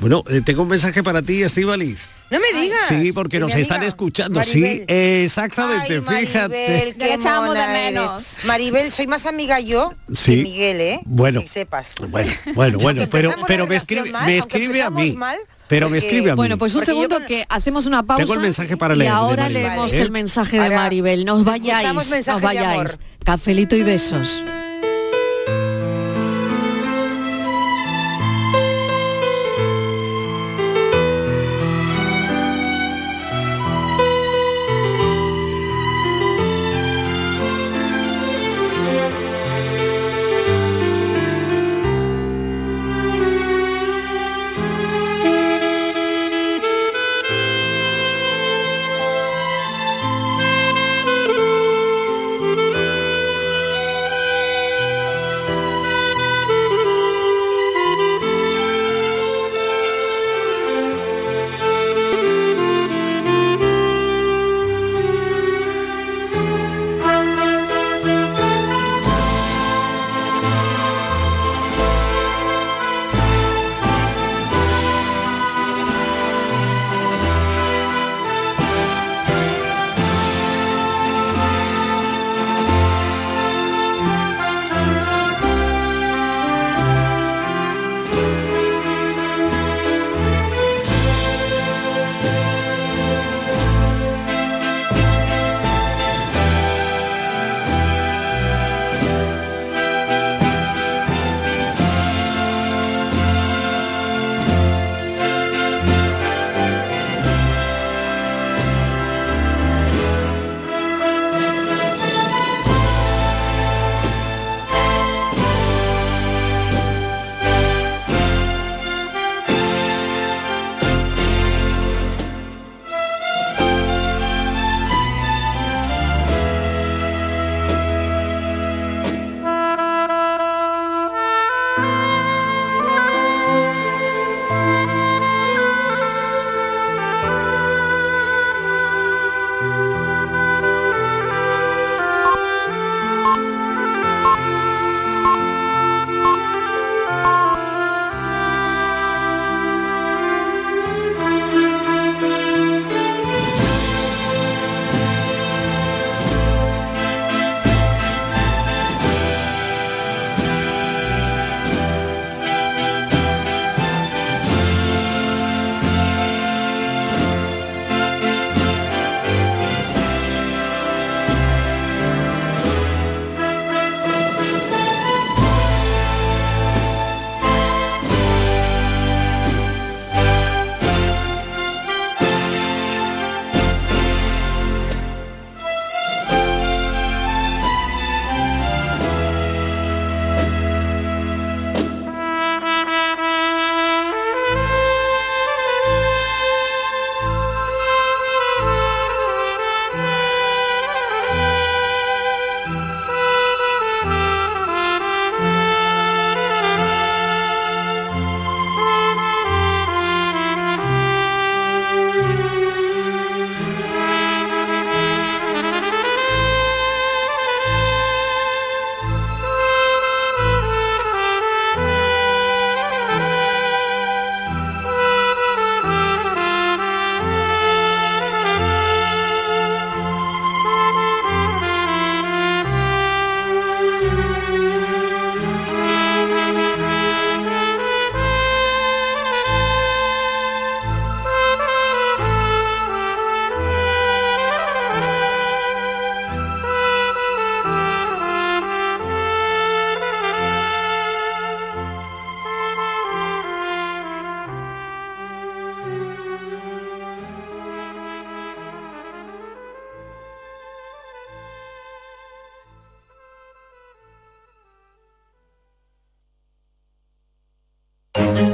S4: Bueno, eh, tengo un mensaje para ti, Estivaliz.
S5: No me digas.
S4: Sí, porque
S5: Sí,
S4: nos están
S5: amiga,
S4: escuchando.
S5: Maribel.
S4: Sí, exactamente,
S5: Ay, Maribel,
S4: fíjate.
S6: le echábamos de
S5: eres.
S6: menos.
S5: Maribel, soy más amiga yo
S4: Sí.
S5: que Miguel, ¿eh?
S4: Bueno.
S5: Que sepas.
S4: Bueno, bueno, bueno, pero, pero me escribe,
S5: mal,
S4: me escribe a mí.
S5: mal,
S4: Pero me escribe a mí.
S3: Bueno, pues un
S5: Porque
S3: segundo
S5: con-
S3: que hacemos una pausa.
S4: Tengo el mensaje para
S3: y
S4: leer de
S3: ahora leemos
S4: ¿eh?
S3: el mensaje de Maribel. No os vayáis,
S5: escuchamos
S3: no
S5: mensaje
S3: os
S5: de
S3: vayáis. Cafelito y besos.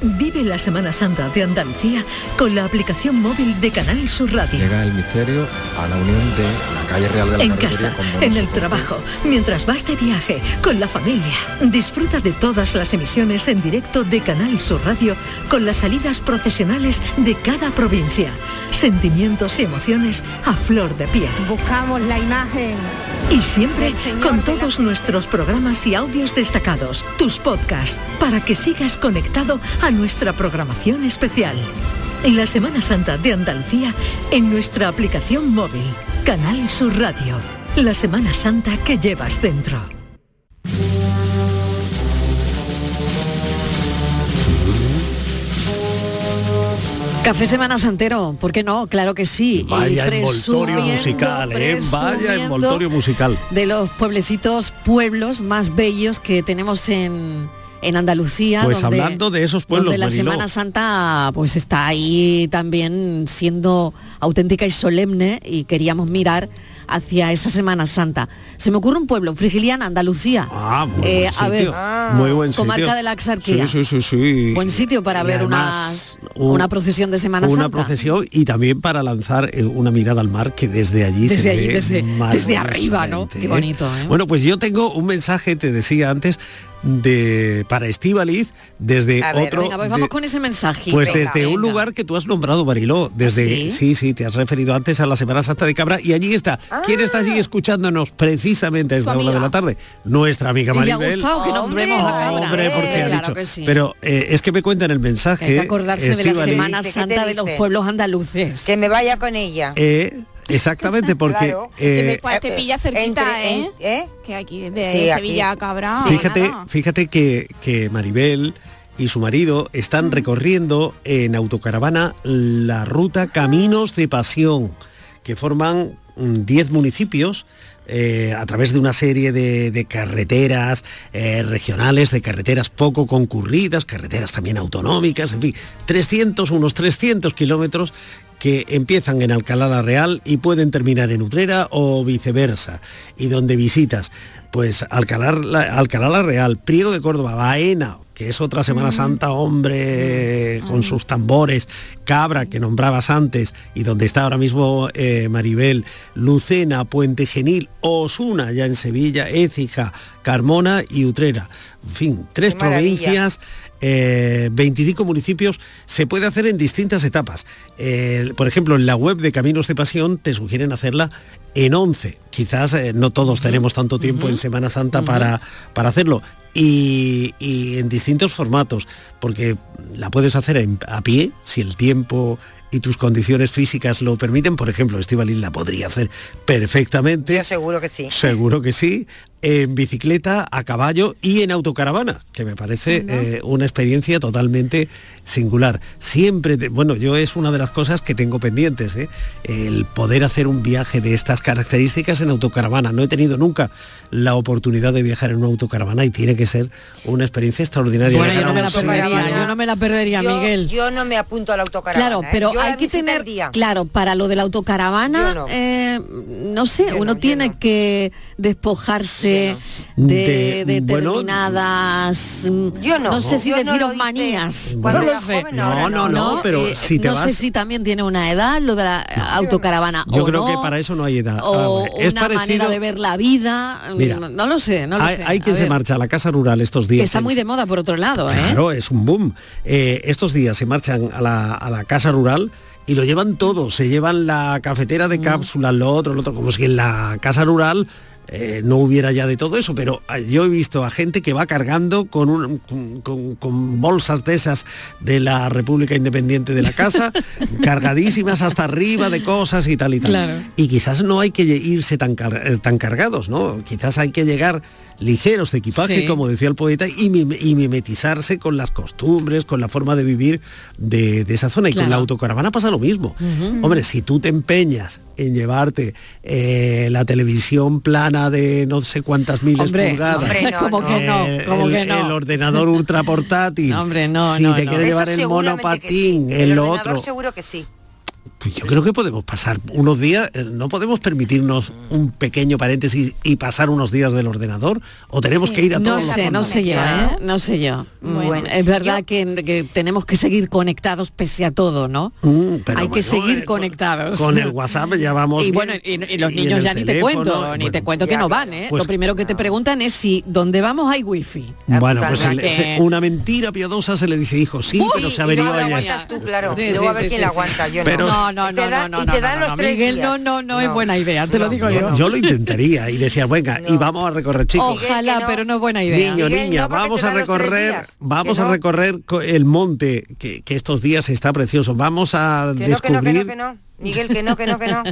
S14: Vive la Semana Santa de Andalucía con la aplicación móvil de Canal Sur Radio.
S15: Llega el misterio a la unión de la calle Real de la
S14: En
S15: Carretería
S14: casa,
S15: con
S14: en el trabajo, mientras vas de viaje, con la familia. Disfruta de todas las emisiones en directo de Canal Sur Radio con las salidas procesionales de cada provincia. Sentimientos y emociones a flor de piel. Buscamos la imagen. Y siempre con todos nuestros programas y audios destacados, tus podcasts, para que sigas conectado a nuestra programación especial. En la Semana Santa de Andalucía, en nuestra aplicación móvil, Canal Sur Radio. La Semana Santa que llevas dentro.
S3: Café Semana Santero, ¿por qué no? Claro que sí. Y
S4: Vaya envoltorio musical, ¿eh? Vaya envoltorio musical.
S3: De los pueblecitos, pueblos más bellos que tenemos en, en Andalucía.
S4: Pues
S3: donde-
S4: hablando de esos pueblos,
S3: donde la
S4: Mariló.
S3: Semana Santa pues está ahí también siendo auténtica y solemne y queríamos mirar hacia esa Semana Santa. Se me ocurre un pueblo, Frigiliana, Andalucía.
S4: Ah, muy
S3: Eh,
S4: buen
S3: a ver,
S4: muy buen sitio.
S3: comarca de la Axarquía.
S4: Sí, sí, sí, sí.
S3: Buen sitio para
S4: Y
S3: ver
S4: además,
S3: unas-
S4: un-
S3: una procesión de Semana
S4: una
S3: Santa.
S4: procesión y también para lanzar eh, una mirada al mar que desde allí
S3: Desde
S4: se
S3: allí,
S4: ve
S3: desde- desde arriba, ¿no? Qué bonito, ¿eh?
S4: Bueno, pues yo tengo un mensaje, te decía antes, de para Estíbaliz desde
S3: A ver,
S4: otro
S3: venga, pues
S4: de-
S3: vamos con ese mensaje.
S4: pues
S3: Venga,
S4: desde un lugar que tú has nombrado, Mariló, desde
S3: ¿Ah, sí?
S4: sí, sí, te has referido antes a la Semana Santa de Cabra y allí está. ¿Quién está allí escuchándonos precisamente a esta hora de la tarde? Nuestra amiga
S3: Y le ha
S4: Maribel.
S3: gustado que nombremos a Cabra.
S4: Hombre, porque ha
S3: Claro
S4: dicho.
S3: que sí.
S4: Pero eh, es que me cuenta en el mensaje.
S3: Hay que acordarse de la Semana
S5: ¿Qué te
S3: Santa de los pueblos andaluces.
S5: Que me vaya con ella.
S4: eh, exactamente, porque
S5: Claro.
S4: eh,
S6: Pues te pilla cerquita,
S5: entre-
S6: ¿eh?
S5: en-
S6: Que aquí de
S5: Sí.
S6: Sevilla a Cabra.
S4: fíjate,
S6: nada.
S4: fíjate que, que Maribel y su marido están recorriendo en autocaravana la ruta Caminos de Pasión, que forman mm, 10 municipios eh, a través de una serie de, carreteras eh, regionales, de carreteras poco concurridas, carreteras también autonómicas, en fin, 300, unos 300 kilómetros que empiezan en Alcalá la Real y pueden terminar en Utrera o viceversa, y donde visitas, pues Alcalá Alcalá la Real, Priego de Córdoba, Baena, que es otra Semana Santa, hombre, con sus tambores, Cabra, que nombrabas antes, y donde está ahora mismo eh, Maribel, Lucena, Puente Genil, Osuna, ya en Sevilla, Écija, Carmona y Utrera. En fin, tres provincias eh, 25 municipios, se puede hacer en distintas etapas. Eh, por ejemplo, en la web de Caminos de Pasión te sugieren hacerla en 11. Quizás eh, no todos tenemos tanto tiempo en Semana Santa para, para hacerlo. Y, y en distintos formatos, porque la puedes hacer en- a pie, si el tiempo y tus condiciones físicas lo permiten. Por ejemplo, Estivalín la podría hacer perfectamente.
S5: Yo seguro que sí.
S4: Seguro que sí. En bicicleta, a caballo y en autocaravana, que me parece eh, una experiencia totalmente singular. Siempre, te- bueno, yo es una de las cosas que tengo pendientes, ¿eh? el poder hacer un viaje de estas características en autocaravana. No he tenido nunca la oportunidad de viajar en una autocaravana y tiene que ser una experiencia extraordinaria.
S3: Bueno, yo no me la perdería, yo no me la perdería,
S5: Yo-
S3: Miguel.
S5: Yo no me apunto a la autocaravana.
S3: Claro,
S5: ¿eh?
S3: pero hay que tener,
S5: día.
S3: claro, para lo de la autocaravana,
S5: no.
S3: eh, no sé,
S5: Yo
S3: uno tiene
S5: no.
S3: que despojarse de,
S4: De- bueno,
S3: determinadas, mm,
S5: Yo no.
S3: sé si
S5: Yo no
S3: deciros
S5: hice
S3: manías,
S5: cuando
S3: no lo sé.
S4: No, no, no, pero
S3: Eh,
S4: si te
S3: no
S4: vas...
S3: sé si también tiene una edad lo de la autocaravana
S4: Yo
S3: o
S4: creo
S3: no,
S4: que para eso no hay edad.
S3: o
S4: Ah, bueno, es
S3: una
S4: parecido...
S3: manera de ver la vida,
S4: Mira,
S3: no, no lo sé, no lo
S4: hay,
S3: sé.
S4: hay quien se marcha a la casa rural estos días.
S3: que está muy de moda por otro lado, ¿eh?
S4: Claro, es un boom. Eh, estos días se marchan a la, a la casa rural y lo llevan todo. Se llevan la cafetera
S3: Mm.
S4: de cápsulas, lo otro, lo otro, como si en la casa rural eh, no hubiera ya de todo eso, pero eh, yo he visto a gente que va cargando con, un- con- con- con bolsas de esas de la República Independiente de la Casa, cargadísimas hasta arriba de cosas y tal y tal.
S3: Claro.
S4: Y quizás no hay que irse tan, car- eh, tan cargados, ¿no? Quizás hay que llegar ligeros de equipaje,
S3: Sí.
S4: como decía el poeta, y, mim- y mimetizarse con las costumbres, con la forma de vivir de, de esa zona. Y con
S3: Claro.
S4: la autocaravana pasa lo mismo. Hombre, si tú te empeñas en llevarte eh, la televisión plana de no sé cuántas miles
S3: Hombre,
S4: pulgadas,
S3: hombre, no, Como que no,
S4: eh,
S3: como
S4: el,
S3: que no.
S4: el ordenador ultra portátil,
S3: Hombre, no,
S4: si
S3: no,
S4: te
S3: no.
S4: quieres
S5: Eso
S4: llevar el monopatín,
S5: sí.
S4: en
S5: El
S4: lo otro,
S5: seguro que sí.
S4: Pues yo creo que podemos pasar unos días, eh, no podemos permitirnos un pequeño paréntesis y pasar unos días del ordenador, o tenemos que ir a
S3: No
S4: todos los
S3: sé, no sé yo? ¿eh? No sé yo.
S5: Bueno,
S3: es verdad que, que tenemos que seguir conectados pese a todo, ¿no?
S4: Mm, pero
S3: Hay que
S4: bueno,
S3: seguir
S4: eh,
S3: conectados.
S4: Con el WhatsApp ya vamos
S3: Y
S4: bien.
S3: bueno, y, y los
S4: Y
S3: niños
S4: el
S3: ya ni te
S4: teléfono,
S3: cuento, ni te cuento que no van, ¿eh?
S4: Pues-
S3: Lo primero que te preguntan es si donde vamos hay wifi.
S4: Bueno, pues se le-
S3: que-
S4: se- una mentira piadosa se le dice, hijo, sí,
S3: Uy,
S4: pero se
S5: y tú, claro.
S3: Sí,
S5: y luego
S3: sí,
S5: a ver
S3: sí,
S5: quién
S3: sí,
S5: la
S3: sí.
S5: aguanta, yo
S4: Pero-
S5: no.
S3: No, no, no,
S5: dan-
S3: no,
S5: y
S3: no,
S5: te
S3: no,
S5: dan
S3: no,
S5: los tres
S3: Miguel,
S5: días.
S3: no, no, no, es buena idea, te lo digo
S4: yo,
S3: yo.
S4: yo lo intentaría y decía, venga, y vamos a recorrer, chicos.
S3: Ojalá, pero no es buena idea.
S4: Niño,
S5: Miguel,
S4: niña, vamos a recorrer, vamos a recorrer co- el monte que, que estos días está precioso. Vamos a
S5: Que no, que no, que
S4: descubrir.
S5: no, que no. Miguel, que no, que no, que no.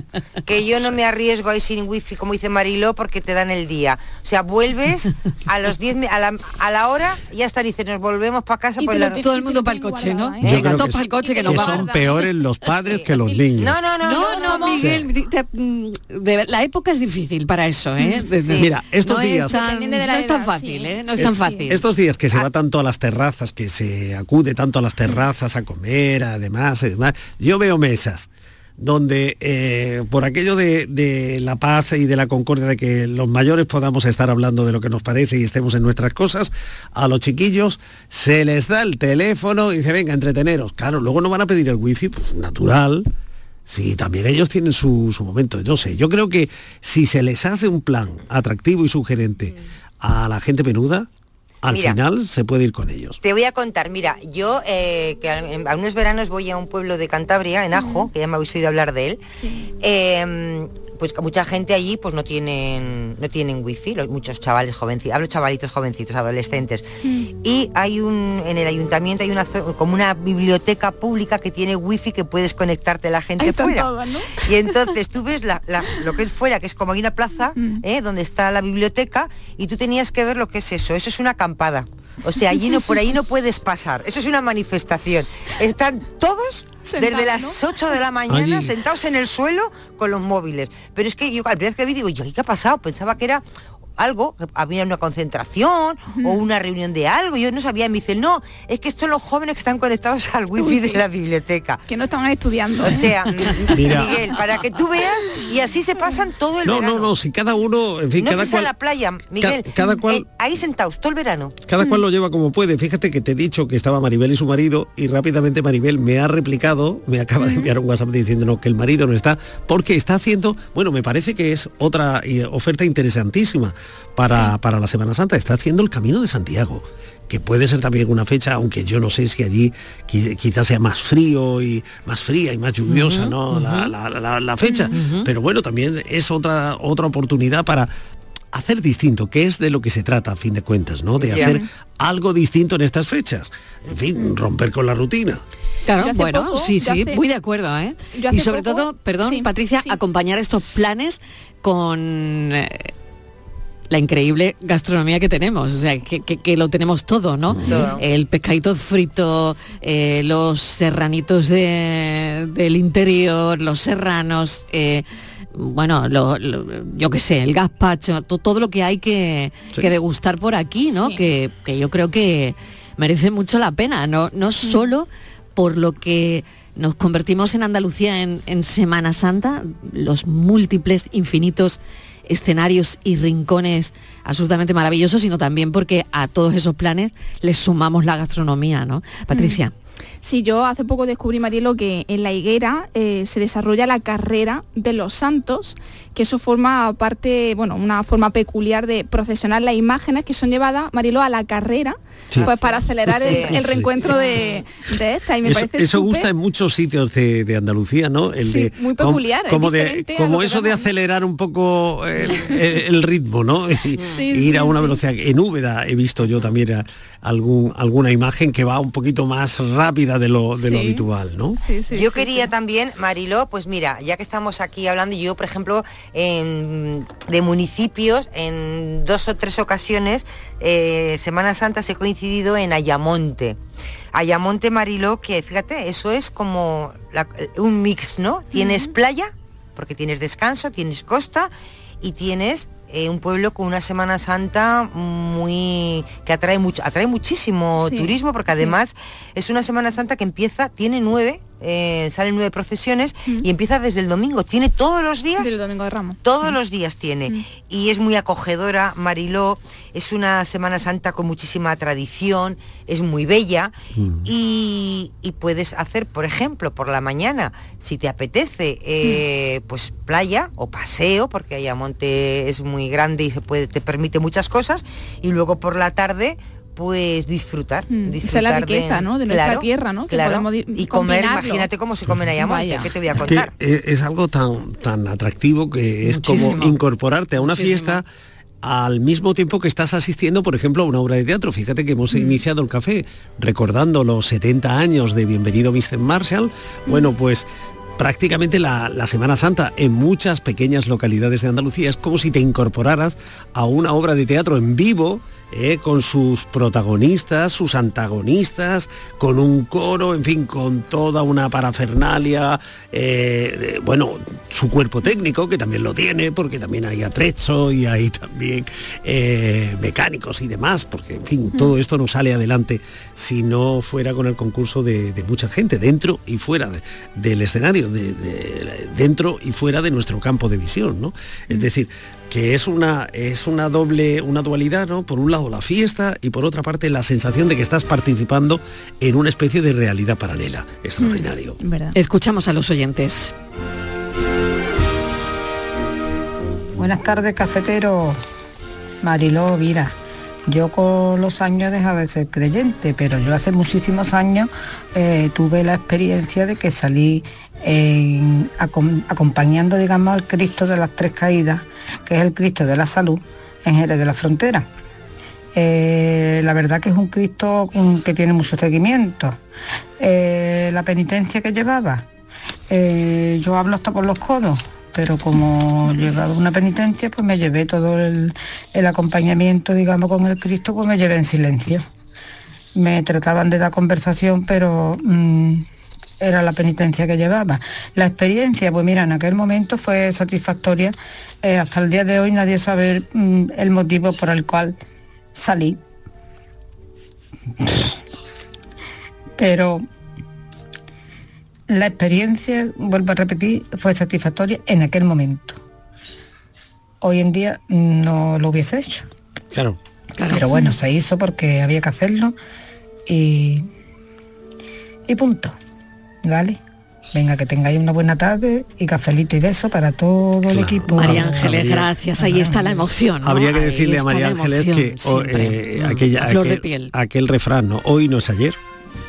S5: Que yo no me arriesgo ahí sin wifi, como dice Mariló, porque te dan el día. O sea, vuelves a los 10 mi- a la, a la hora, y ya está, dice, nos volvemos para casa.
S6: Y te
S5: la-
S6: lo
S3: Todo el mundo para el coche, ¿no?
S4: Yo
S3: Venga,
S4: creo
S3: todos
S4: que
S3: para el coche que
S4: que
S3: nos
S4: son peores los padres que los niños.
S5: No, no, no,
S3: No,
S5: no,
S3: no, Miguel, te- mm, de la época es difícil para eso, ¿eh? Desde-
S4: Mira, estos
S3: no
S4: días-
S3: Es tan,
S6: Dependiendo de la
S3: no es tan fácil,
S6: sí.
S3: ¿eh? No es tan fácil.
S4: Estos días que se va tanto a las terrazas, que se acude tanto a las terrazas a comer, además, además yo veo mesas donde eh, por aquello de, de la paz y de la concordia de que los mayores podamos estar hablando de lo que nos parece y estemos en nuestras cosas, a los chiquillos se les da el teléfono y dice, venga, entreteneros. Claro, luego no van a pedir el wifi, pues natural. Sí, también ellos tienen su, su momento. Yo sé, yo creo que si se les hace un plan atractivo y sugerente a la gente menuda, al
S5: Mira.
S4: final se puede ir con ellos.
S5: Te voy a contar, mira, yo eh, que a, a unos veranos voy a un pueblo de Cantabria, en Ajo, que ya me habéis oído hablar de él, eh, pues mucha gente allí pues no tienen no tienen wifi, los, muchos chavales jovencitos, hablo chavalitos jovencitos, adolescentes. Y hay un, en el ayuntamiento hay una como una biblioteca pública que tiene wifi que puedes conectarte a la gente
S6: Ahí
S5: fuera. Y entonces tú ves la- la- lo que es fuera, que es como hay una plaza, ¿eh? donde está la biblioteca, y tú tenías que ver lo que es eso. Eso es una acampada. O sea, allí no, por ahí no puedes pasar. Eso es una manifestación. Están todos desde las
S6: ¿no?
S5: 8 de la mañana
S4: Allí.
S5: sentados en el suelo con los móviles. Pero es que yo al primera vez que vi digo, yo, ¿qué ha pasado? Pensaba que era algo, había una concentración o una reunión de algo, yo no sabía, y me dice, no, es que estos son los jóvenes que están conectados al wifi de la biblioteca.
S6: Que no estaban estudiando.
S5: O sea,
S4: Mira.
S5: Miguel, para que tú veas, y así se pasan todo el
S4: No,
S5: verano.
S4: no, no, si cada uno, en fin,
S5: no
S4: cada cual,
S5: la playa, Miguel.
S4: cada cual-
S5: eh, ahí sentados todo el verano.
S4: cada cual lo lleva como puede. Fíjate que te he dicho que estaba Maribel y su marido y rápidamente Maribel me ha replicado, me acaba de enviar un WhatsApp diciéndonos que el marido no está porque está haciendo, bueno, me parece que es otra eh, oferta interesantísima para, para la Semana Santa. Está haciendo el Camino de Santiago que puede ser también una fecha, aunque yo no sé si allí qui- quizás sea más frío y más fría y más lluviosa, ¿no? La, la- la- la fecha. Pero bueno, también es otra, otra oportunidad para hacer distinto, que es de lo que se trata a fin de cuentas, ¿no? De hacer algo distinto en estas fechas. En fin, romper con la rutina.
S3: Claro, bueno,
S6: poco-
S3: sí, sí,
S6: hace-
S3: muy de acuerdo, ¿eh? Y sobre
S6: poco-
S3: todo, perdón,
S6: sí,
S3: Patricia,
S6: sí.
S3: acompañar estos planes con eh, la increíble gastronomía que tenemos, o sea, que, que- que lo tenemos todo, ¿no?
S5: Todo.
S3: El pescadito frito, eh, los serranitos de- del interior, los serranos, eh, bueno, lo- lo- yo qué sé, el gazpacho, to- todo lo que hay que,
S4: Sí.
S3: que degustar por aquí, ¿no?
S6: Sí.
S3: Que, que yo creo que merece mucho la pena, no, no
S6: Mm.
S3: solo por lo que nos convertimos en Andalucía en, en Semana Santa, los múltiples, infinitos escenarios y rincones absolutamente maravillosos, sino también porque a todos esos planes les sumamos la gastronomía, ¿no? Patricia.
S6: Sí, yo hace poco descubrí, Marielo, que en la higuera eh, se desarrolla la carrera de los santos, que eso forma parte, bueno, una forma peculiar de procesionar las imágenes que son llevadas, Marielo, a la carrera, pues para acelerar el, reencuentro de, de esta. Y me
S4: eso,
S6: parece
S4: eso gusta en muchos sitios de, de Andalucía, ¿no? El
S6: Sí,
S4: de,
S6: muy peculiar,
S4: Como, de, como eso de acelerar un poco el, ritmo, ¿no? Y,
S6: Sí,
S4: y
S6: sí,
S4: ir a una velocidad. En Úbeda he visto yo también a- algún, alguna imagen que va un poquito más rápida de lo, de lo
S5: Sí.
S4: habitual, ¿no?
S5: yo quería también, Mariló, pues mira, ya que estamos aquí hablando, yo por ejemplo, en- de municipios, en dos o tres ocasiones, eh, Semana Santa se ha coincidido en Ayamonte. Ayamonte, Mariló, que fíjate, eso es como la- un mix, ¿no? Tienes playa, porque tienes descanso, tienes costa y tienes eh, un pueblo con una Semana Santa muy que atrae mucho, atrae muchísimo
S6: Sí,
S5: turismo, porque
S6: sí.
S5: Es una Semana Santa que empieza, tiene nueve, eh, salen nueve procesiones y empieza desde el domingo. Tiene todos los días.
S6: Del domingo de Ramos.
S5: Todos los días tiene. Y es muy acogedora, Mariló. Es una Semana Santa con muchísima tradición, es muy bella. Y, y puedes hacer, por ejemplo, por la mañana, si te apetece, eh, pues playa o paseo, porque Ayamonte es muy grande y se puede, te permite muchas cosas. Y luego por la tarde pues disfrutar,
S6: Esa es la
S5: disfrutar
S6: riqueza, ¿no? de nuestra
S5: claro,
S6: tierra, ¿no? Que
S5: claro. y comer,
S6: combinarlo.
S5: imagínate cómo se come en Ayamonte,
S6: Vaya.
S5: ¿qué te voy a
S4: que
S5: contar?
S4: es, es algo tan, tan atractivo que es como incorporarte a una
S5: Muchísimo.
S4: fiesta al mismo tiempo que estás asistiendo, por ejemplo, a una obra de teatro. Fíjate que
S5: Mm.
S4: hemos iniciado el café recordando los 70 años de Bienvenido Mr. Marshall. Bueno, pues prácticamente la, la Semana Santa en muchas pequeñas localidades de Andalucía es como si te incorporaras a una obra de teatro en vivo eh, con sus protagonistas, sus antagonistas, con un coro, en fin, con toda una parafernalia, eh, de- bueno, su cuerpo técnico, que también lo tiene, porque también hay atrecho y hay también eh, mecánicos y demás, porque, en fin, todo esto no sale adelante si no fuera con el concurso de, de mucha gente, dentro y fuera de- del escenario, de- dentro y fuera de nuestro campo de visión, ¿no? Es decir, que es una, es una doble, una dualidad, ¿no? Por un lado la fiesta y por otra parte la sensación de que estás participando en una especie de realidad paralela. Extraordinario.
S3: Escuchamos a los oyentes.
S16: Buenas tardes, cafetero. Mariló, mira, yo con los años he dejado de ser creyente, pero yo hace muchísimos años eh, tuve la experiencia de que salí acompañando, digamos, al Cristo de las Tres Caídas, que es el Cristo de la Salud, en Jerez de la Frontera. Eh, la verdad que es un Cristo mm, que tiene mucho seguimiento. Eh, la penitencia que llevaba, yo hablo hasta por los codos, pero como llevaba una penitencia, pues me llevé todo el, acompañamiento, digamos, con el Cristo, pues me llevé en silencio. Me trataban de dar conversación, pero mm, era la penitencia que llevaba. La experiencia, pues mira, en aquel momento fue satisfactoria. Eh, hasta el día de hoy nadie sabe mm, el motivo por el cual salí. Pero la experiencia, vuelvo a repetir, fue satisfactoria en aquel momento. Hoy en día no lo hubiese hecho.
S4: Claro.
S16: Pero bueno, se hizo porque había que hacerlo y, y punto. ¿Vale? Venga, que tengáis una buena tarde y cafelito y beso para todo el equipo.
S3: María Ángeles, gracias. Ahí está la emoción. ¿no?
S4: Habría que
S3: Ahí
S4: decirle a María Ángeles
S3: emoción,
S4: que o,
S3: siempre.
S4: eh, aquella,
S3: a flor de
S4: aquel,
S3: piel.
S4: aquel refrán, ¿no? Hoy no es ayer.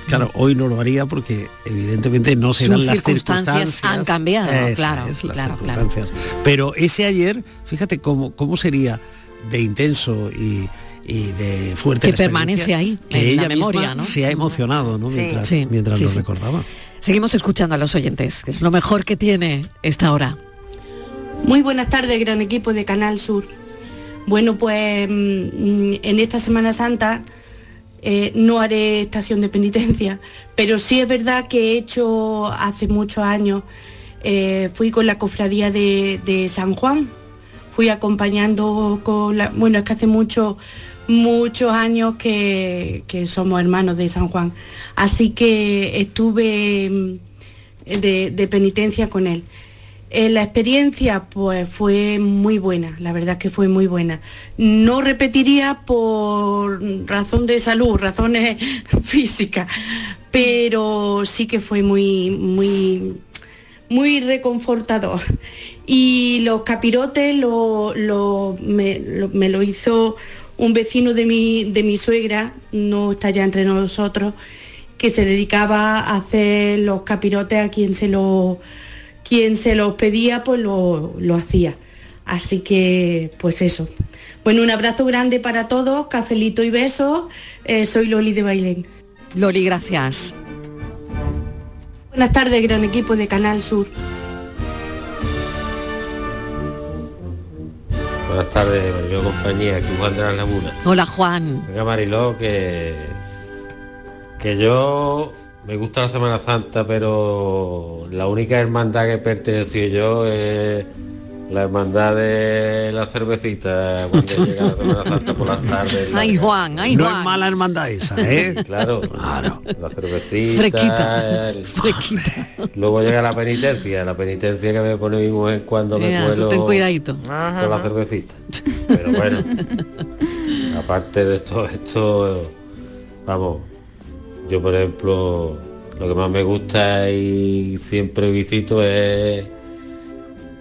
S4: Claro, hoy no lo haría porque evidentemente no serán
S3: Sus
S4: las
S3: circunstancias
S4: circunstancias.
S3: han cambiado, claro,
S4: es, las
S3: claro, claro.
S4: circunstancias. Pero ese ayer, fíjate cómo, cómo sería de intenso y, y de fuerte
S3: Que permanece ahí,
S4: que
S3: en la
S4: ella
S3: memoria,
S4: misma
S3: ¿no?
S4: se ha emocionado ¿no?
S3: Sí.
S4: mientras,
S3: Sí,
S4: mientras
S3: sí,
S4: lo
S3: sí.
S4: recordaba.
S3: Seguimos escuchando a los oyentes, que es lo mejor que tiene esta hora.
S17: Muy buenas tardes, gran equipo de Canal Sur. Bueno, pues mm, en esta Semana Santa eh, no haré estación de penitencia, pero sí es verdad que he hecho hace muchos años, eh, fui con la cofradía de, San Juan, fui acompañando con la, bueno, es que hace mucho, muchos años que, somos hermanos de San Juan, así que estuve mm, de penitencia con él. Eh, la experiencia pues fue muy buena, la verdad es que fue muy buena. No repetiría por razón de salud, razones físicas, pero sí que fue muy, muy, muy reconfortador. Y los capirotes lo- lo- me, lo- me lo hizo un vecino de mi, de mi suegra, no está ya entre nosotros, que se dedicaba a hacer los capirotes a quien se lo quien se los pedía pues lo, lo hacía. Así que pues eso. Bueno, un abrazo grande para todos, cafelito y besos. Eh, soy Loli de Bailén.
S3: Loli, gracias.
S17: Buenas tardes, gran equipo de Canal Sur.
S18: Buenas tardes, Mariló compañía, aquí Juan de la Laguna.
S3: Hola, Juan.
S18: Venga Mariló, que, que yo me gusta la Semana Santa, pero la única hermandad que pertenecí yo es la hermandad de la cervecita cuando llega la Semana Santa por las tardes.
S3: Ay, Juan, ay,
S4: no
S3: Juan.
S4: es mala hermandad esa, ¿eh?
S18: Claro, la cervecita.
S3: Fresquita.
S18: el- Luego llega la penitencia, la penitencia que me pone mi mujer cuando me
S3: Mira,
S18: cuelo
S3: ten cuidadito.
S18: con la cervecita. Pero bueno, aparte de todo esto, vamos, yo por ejemplo, lo que más me gusta y siempre visito es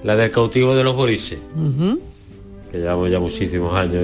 S18: la del cautivo de los borises,
S3: Ujú.
S18: que llevamos ya muchísimos años.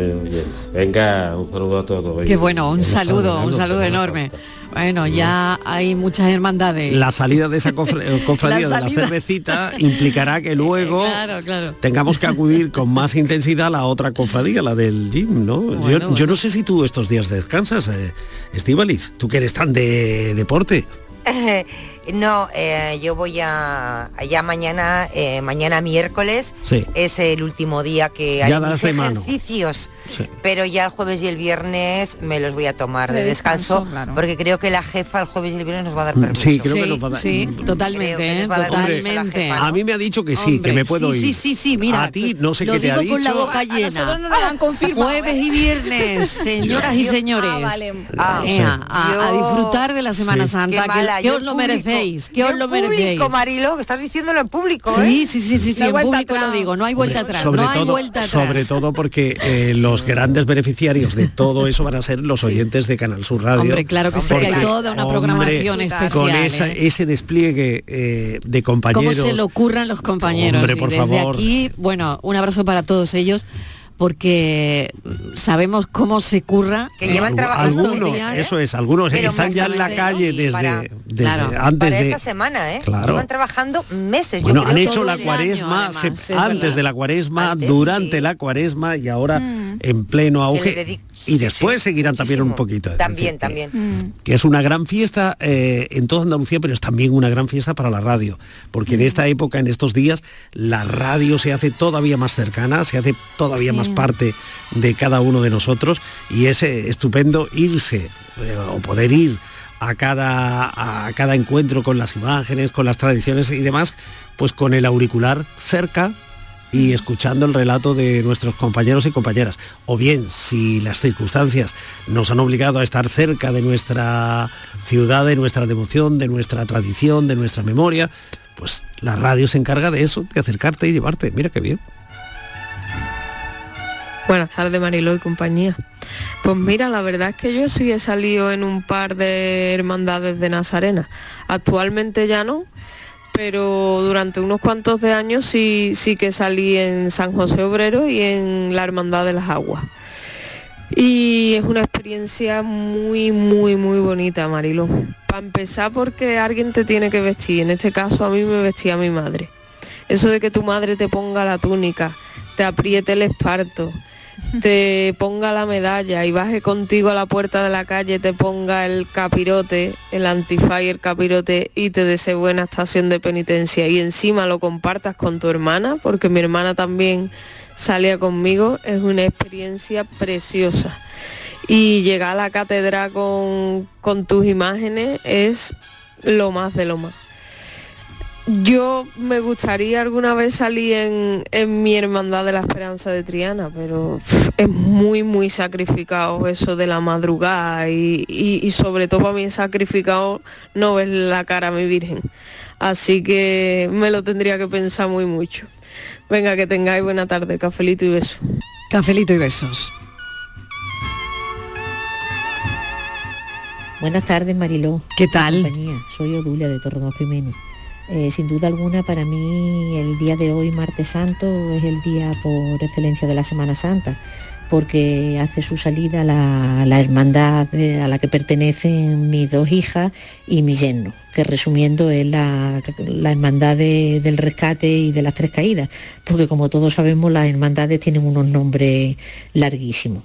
S18: Venga, un saludo a todos.
S3: Qué bueno, un saludo, un saludo enorme. Bueno, ya hay muchas hermandades.
S4: La salida de esa cofre- eh, cofradía
S3: La
S4: de la cervecita implicará que luego
S3: Claro, claro.
S4: tengamos que acudir con más intensidad a la otra cofradía, la del gym, ¿no? yo,
S3: Bueno,
S4: yo no sé si tú estos días descansas, eh, Estíbaliz, tú que eres tan de deporte.
S5: no, eh, yo voy a ya mañana, eh, mañana miércoles
S4: Sí.
S5: es el último día que hay
S4: Ya
S5: mis ejercicios.
S4: Sí.
S5: Pero ya el jueves y el viernes me los voy a tomar de,
S3: De
S5: descanso,
S3: descanso, claro.
S5: porque creo que la jefa el jueves y el viernes nos va a dar permiso.
S4: Sí, creo que nos va a dar-
S3: Sí,
S5: Creo
S3: totalmente,
S5: que
S3: ¿eh?
S5: nos va a dar permiso la
S3: totalmente.
S5: jefa,
S4: A mí me ha dicho que sí,
S3: Hombre,
S4: que me puedo
S3: sí,
S4: ir.
S3: Sí, sí, sí, mira.
S4: A ti no sé
S3: lo
S4: qué te ha
S3: digo con la
S4: dicho.
S3: boca llena.
S6: nosotros no nos han confirmado,
S3: Jueves
S6: ¿eh?
S3: y viernes, señoras y señores.
S6: Ah, vale.
S5: Ah,
S3: Eh, a, a- a
S5: Yo-
S3: disfrutar de la Semana
S4: Sí.
S3: Santa,
S5: Qué
S3: que-
S5: mala,
S3: que,
S5: yo
S3: os lo
S5: público.
S3: Merecéis, que os lo merecéis.
S5: público, Marilo, que estás diciéndolo en público,
S3: Sí,
S5: ¿eh?
S3: sí, sí, sí, sí,
S6: No hay
S3: en
S6: vuelta
S3: público lo
S6: atrás.
S3: digo, no hay vuelta atrás,
S4: sobre
S3: no hay
S4: todo,
S3: vuelta atrás.
S4: sobre todo porque eh, los grandes beneficiarios de todo eso van a ser los oyentes de Canal Sur Radio.
S3: Hombre, claro que sí, que hay toda una
S4: hombre,
S3: programación especial.
S4: Con esa-
S3: ¿eh?
S4: ese despliegue eh, de
S3: cómo
S4: compañeros.
S3: se le ocurran los compañeros.
S4: Hombre,
S3: Y
S4: por
S3: desde
S4: favor.
S3: aquí, bueno, un abrazo para todos ellos porque mm, sabemos cómo se curra.
S5: Que
S3: ¿eh?
S5: llevan trabajando
S4: algunos,
S3: días.
S4: eso es, algunos
S5: Pero
S4: están ya en la calle desde,
S5: Para-
S4: desde
S3: claro,
S4: antes
S5: Para
S4: de.
S5: esta semana, ¿eh?
S4: Claro.
S5: Llevan trabajando meses.
S4: Bueno,
S5: yo
S4: han hecho la cuaresma
S3: año,
S4: se-
S3: además, es
S4: antes
S3: verdad.
S4: de la cuaresma,
S5: Antes,
S4: durante
S5: sí.
S4: la cuaresma y ahora en pleno auge. Y después
S5: sí,
S4: seguirán también un poquito. es
S5: También,
S4: decir, que-
S5: también.
S4: que es una gran fiesta eh, en toda Andalucía, pero es también una gran fiesta para la radio, porque en esta época, en estos días, la radio se hace todavía más cercana, se hace todavía más parte de cada uno de nosotros y es eh, estupendo irse eh, o poder ir a cada, a cada encuentro con las imágenes, con las tradiciones y demás, pues con el auricular cerca y escuchando el relato de nuestros compañeros y compañeras. O bien, si las circunstancias nos han obligado a estar cerca de nuestra ciudad, de nuestra devoción, de nuestra tradición, de nuestra memoria, pues la radio se encarga de eso, de acercarte y llevarte. Mira qué bien.
S19: Buenas tardes Mariló y compañía. Pues mira, la verdad es que yo sí he salido en un par de hermandades de Nazarena. Actualmente ya no, pero durante unos cuantos de años sí, sí que salí en San José Obrero y en la Hermandad de las Aguas. Y es una experiencia muy, muy, muy bonita, Mariló. Para empezar porque alguien te tiene que vestir. En este caso a mí me vestía mi madre. Eso de que tu madre te ponga la túnica, te apriete el esparto, te ponga la medalla y baje contigo a la puerta de la calle, te ponga el capirote, el antifaz y el capirote y te desee buena estación de penitencia y encima lo compartas con tu hermana, porque mi hermana también salía conmigo, es una experiencia preciosa. Y llegar a la catedral con, con tus imágenes es lo más de lo más. Yo me gustaría alguna vez salir en, en mi hermandad de la esperanza de Triana, pero es muy, muy sacrificado eso de la madrugada y, y- y sobre todo para mí es sacrificado no ver la cara a mi Virgen. Así que me lo tendría que pensar muy mucho. Venga, que tengáis buena tarde, cafelito y beso.
S3: Cafelito y besos.
S20: Buenas tardes, Mariló.
S3: ¿Qué tal?
S20: Compañía. Soy Odulia de Torredón Jimeno. Eh, sin duda alguna, para mí el día de hoy, martes santo, es el día por excelencia de la Semana Santa, porque hace su salida la, la hermandad de- a la que pertenecen mis dos hijas y mi yerno, que resumiendo es la, la hermandad de- del rescate y de las tres caídas, porque como todos sabemos, las hermandades tienen unos nombres larguísimos.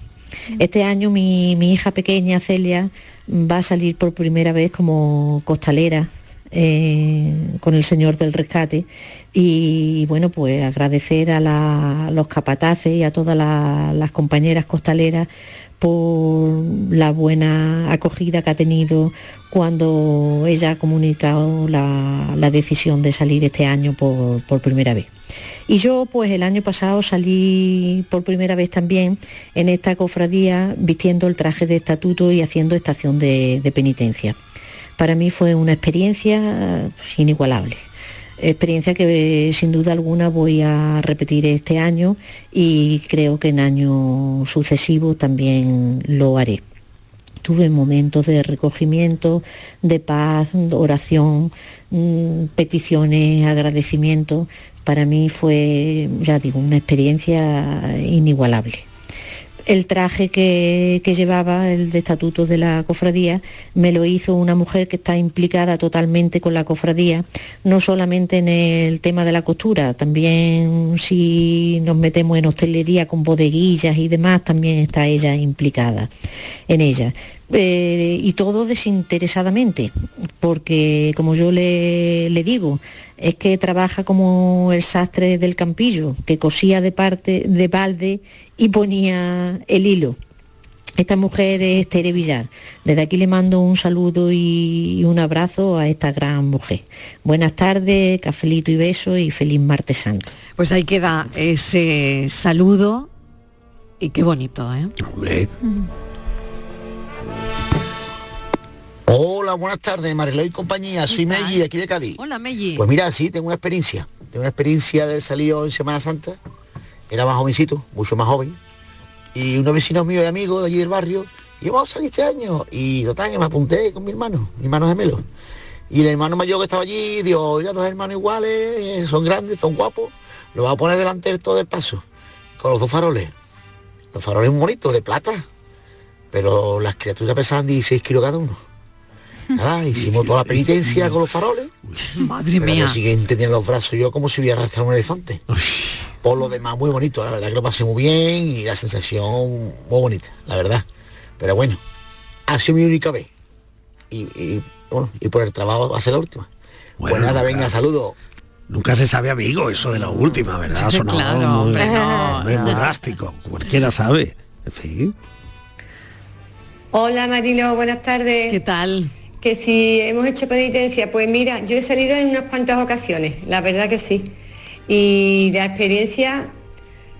S20: Este año mi, mi hija pequeña, Celia, va a salir por primera vez como costalera eh, con el Señor del Rescate y bueno, pues agradecer a los capataces y a todas la- las compañeras costaleras por la buena acogida que ha tenido cuando ella ha comunicado la, decisión de salir este año por, por primera vez. Y yo pues el año pasado salí por primera vez también en esta cofradía vistiendo el traje de estatuto y haciendo estación de penitencia. Para mí fue una experiencia eh, inigualable. Experiencia que eh, sin duda alguna voy a repetir este año y creo que en años sucesivos también lo haré. Tuve momentos de recogimiento, de paz, oración, mm, peticiones, agradecimientos. Para mí fue, ya digo, una experiencia inigualable. El traje que, llevaba, el de estatuto de la cofradía, me lo hizo una mujer que está implicada totalmente con la cofradía, no solamente en el tema de la costura, también si nos metemos en hostelería con bodeguillas y demás, también está ella implicada en ella. Eh, y todo desinteresadamente, porque como yo le, le digo, es que trabaja como el sastre del campillo, que cosía de parte de balde y ponía el hilo. Esta mujer es Tere Villar. Desde aquí le mando un saludo y un abrazo a esta gran mujer. Buenas tardes, cafelito y beso y feliz martes santo.
S3: Pues ahí queda ese saludo y qué bonito, ¿eh?
S4: Hombre.
S21: Hola, buenas tardes, Mariló y compañía. Soy Melli, de aquí de Cádiz.
S3: Hola, Melli.
S21: Pues mira, sí, tengo una experiencia. Tengo una experiencia de haber salido en Semana Santa. Era más jovencito, mucho más joven. Y unos vecinos míos y amigos de allí del barrio, y vamos a salir este año. Y total, que me apunté con mi hermano, mi hermano gemelo. Y el hermano mayor que estaba allí dijo, mira, dos hermanos iguales, eh, son grandes, son guapos, lo va a poner delante del todo el paso, con los dos faroles. Los faroles muy bonitos, de plata, pero las criaturas pesaban 16 kilos cada uno. Nada, hicimos toda la penitencia con los faroles.
S3: Madre
S21: Pero al
S3: mía.
S21: día siguiente tenía los brazos yo como si hubiera arrastrado un elefante. Por lo demás, muy bonito, la verdad que lo pasé muy bien y la sensación muy bonita, la verdad. Pero bueno, ha sido mi única vez. Y, y, bueno, y por el trabajo va a ser la última.
S4: Bueno,
S21: pues nada,
S4: nunca-
S21: venga, saludos.
S4: Nunca se sabe, amigo, eso de la última, ¿verdad?
S21: Claro,
S4: muy,
S21: hombre, no,
S4: muy
S21: no.
S4: drástico. Cualquiera sabe. En fin.
S22: Hola Marilo, buenas tardes.
S3: ¿Qué tal?
S22: Que si hemos hecho penitencia, pues mira, yo he salido en unas cuantas ocasiones, la verdad que sí. Y la experiencia,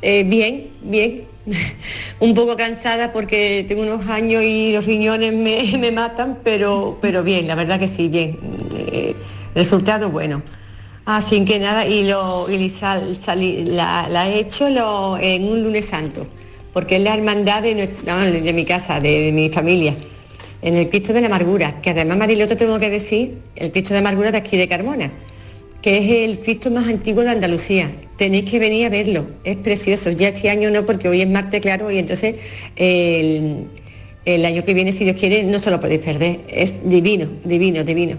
S22: eh, bien, bien. Un poco cansada porque tengo unos años y los riñones me, me matan, pero, pero bien, la verdad que sí, bien. Eh, resultado bueno. Así que nada, y, lo, y sal- salí- la, la he hecho lo- en un lunes santo, porque es la hermandad de, nuestra- de mi casa, de, de mi familia, en el Cristo de la Amargura, que además Mariloto tengo que decir, el Cristo de Amargura de aquí de Carmona, que es el Cristo más antiguo de Andalucía. Tenéis que venir a verlo, es precioso. Ya este año no, porque hoy es martes, claro, y entonces el, el año que viene, si Dios quiere, no se lo podéis perder. Es divino, divino, divino.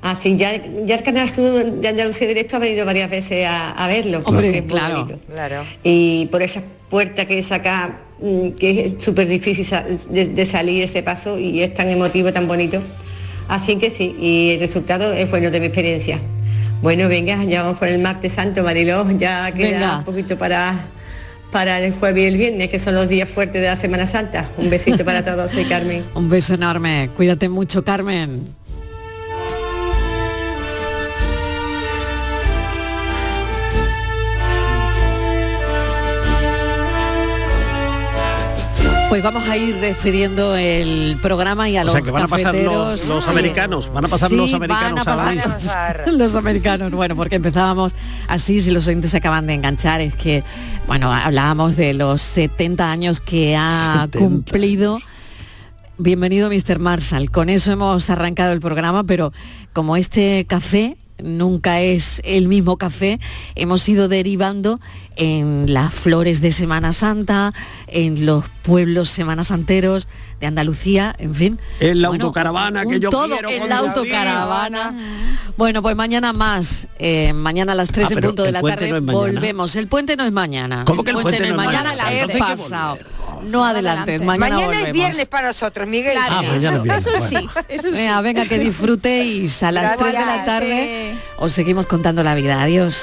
S22: Así, ya, ya el Canal Sur de Andalucía Directo ha venido varias veces a, a verlo.
S3: Hombre, claro.
S5: Claro.
S22: Y por esa puerta que saca, mm, que es súper difícil de salir ese paso y es tan emotivo, tan bonito. Así que sí, y el resultado es bueno de mi experiencia. Bueno, venga, ya vamos por el martes santo, Mariló, ya queda
S3: Venga.
S22: un poquito para, para el jueves y el viernes, que son los días fuertes de la Semana Santa. Un besito para todos, soy Carmen.
S3: Un beso enorme. Cuídate mucho, Carmen. Pues vamos a ir despidiendo el programa y a
S4: O
S3: los
S4: sea que van a pasar los,
S3: cafeteros.
S4: los
S3: Oye,
S4: americanos, van a pasar los americanos
S3: van a pasar los americanos. Bueno, porque empezábamos así, si los oyentes se acaban de enganchar, es que, bueno, hablábamos de los 70 años que ha
S4: 70
S3: cumplido. Bienvenido, Mr. Marshall. Con eso hemos arrancado el programa, pero como este café nunca es el mismo café, hemos ido derivando en las flores de Semana Santa, en los pueblos semanasanteros de Andalucía, en fin.
S4: En la
S3: Bueno,
S4: autocaravana que
S3: un
S4: yo
S3: todo
S4: quiero
S3: en la autocaravana. Bueno, pues mañana más. Eh, mañana a las 3
S4: Ah,
S3: en punto de la
S4: puente
S3: tarde
S4: no
S3: volvemos. El puente no es mañana.
S4: ¿Cómo que el puente
S3: no es
S4: no es
S3: mañana?
S4: mañana? Hay que
S3: pasado. No adelantes, mañana,
S5: Mañana
S3: volvemos.
S5: es viernes para nosotros, Miguel.
S4: Ah, mañana es viernes,
S6: Eso
S4: bueno.
S6: sí, eso sí.
S3: Venga, venga, que disfrutéis. A las 3 de la tarde os seguimos contando la vida. Adiós.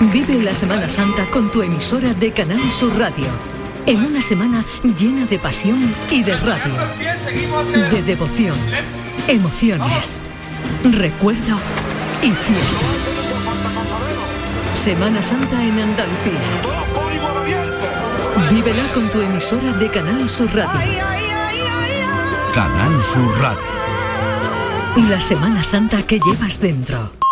S14: Vive la Semana Santa con tu emisora de Canal Sur Radio. En una semana llena de pasión y de radio. De devoción, emociones, recuerdo y fiesta. Semana Santa en Andalucía. Vívela con tu emisora de Canal Sur Radio.
S23: Canal Sur Radio.
S14: La Semana Santa que llevas dentro.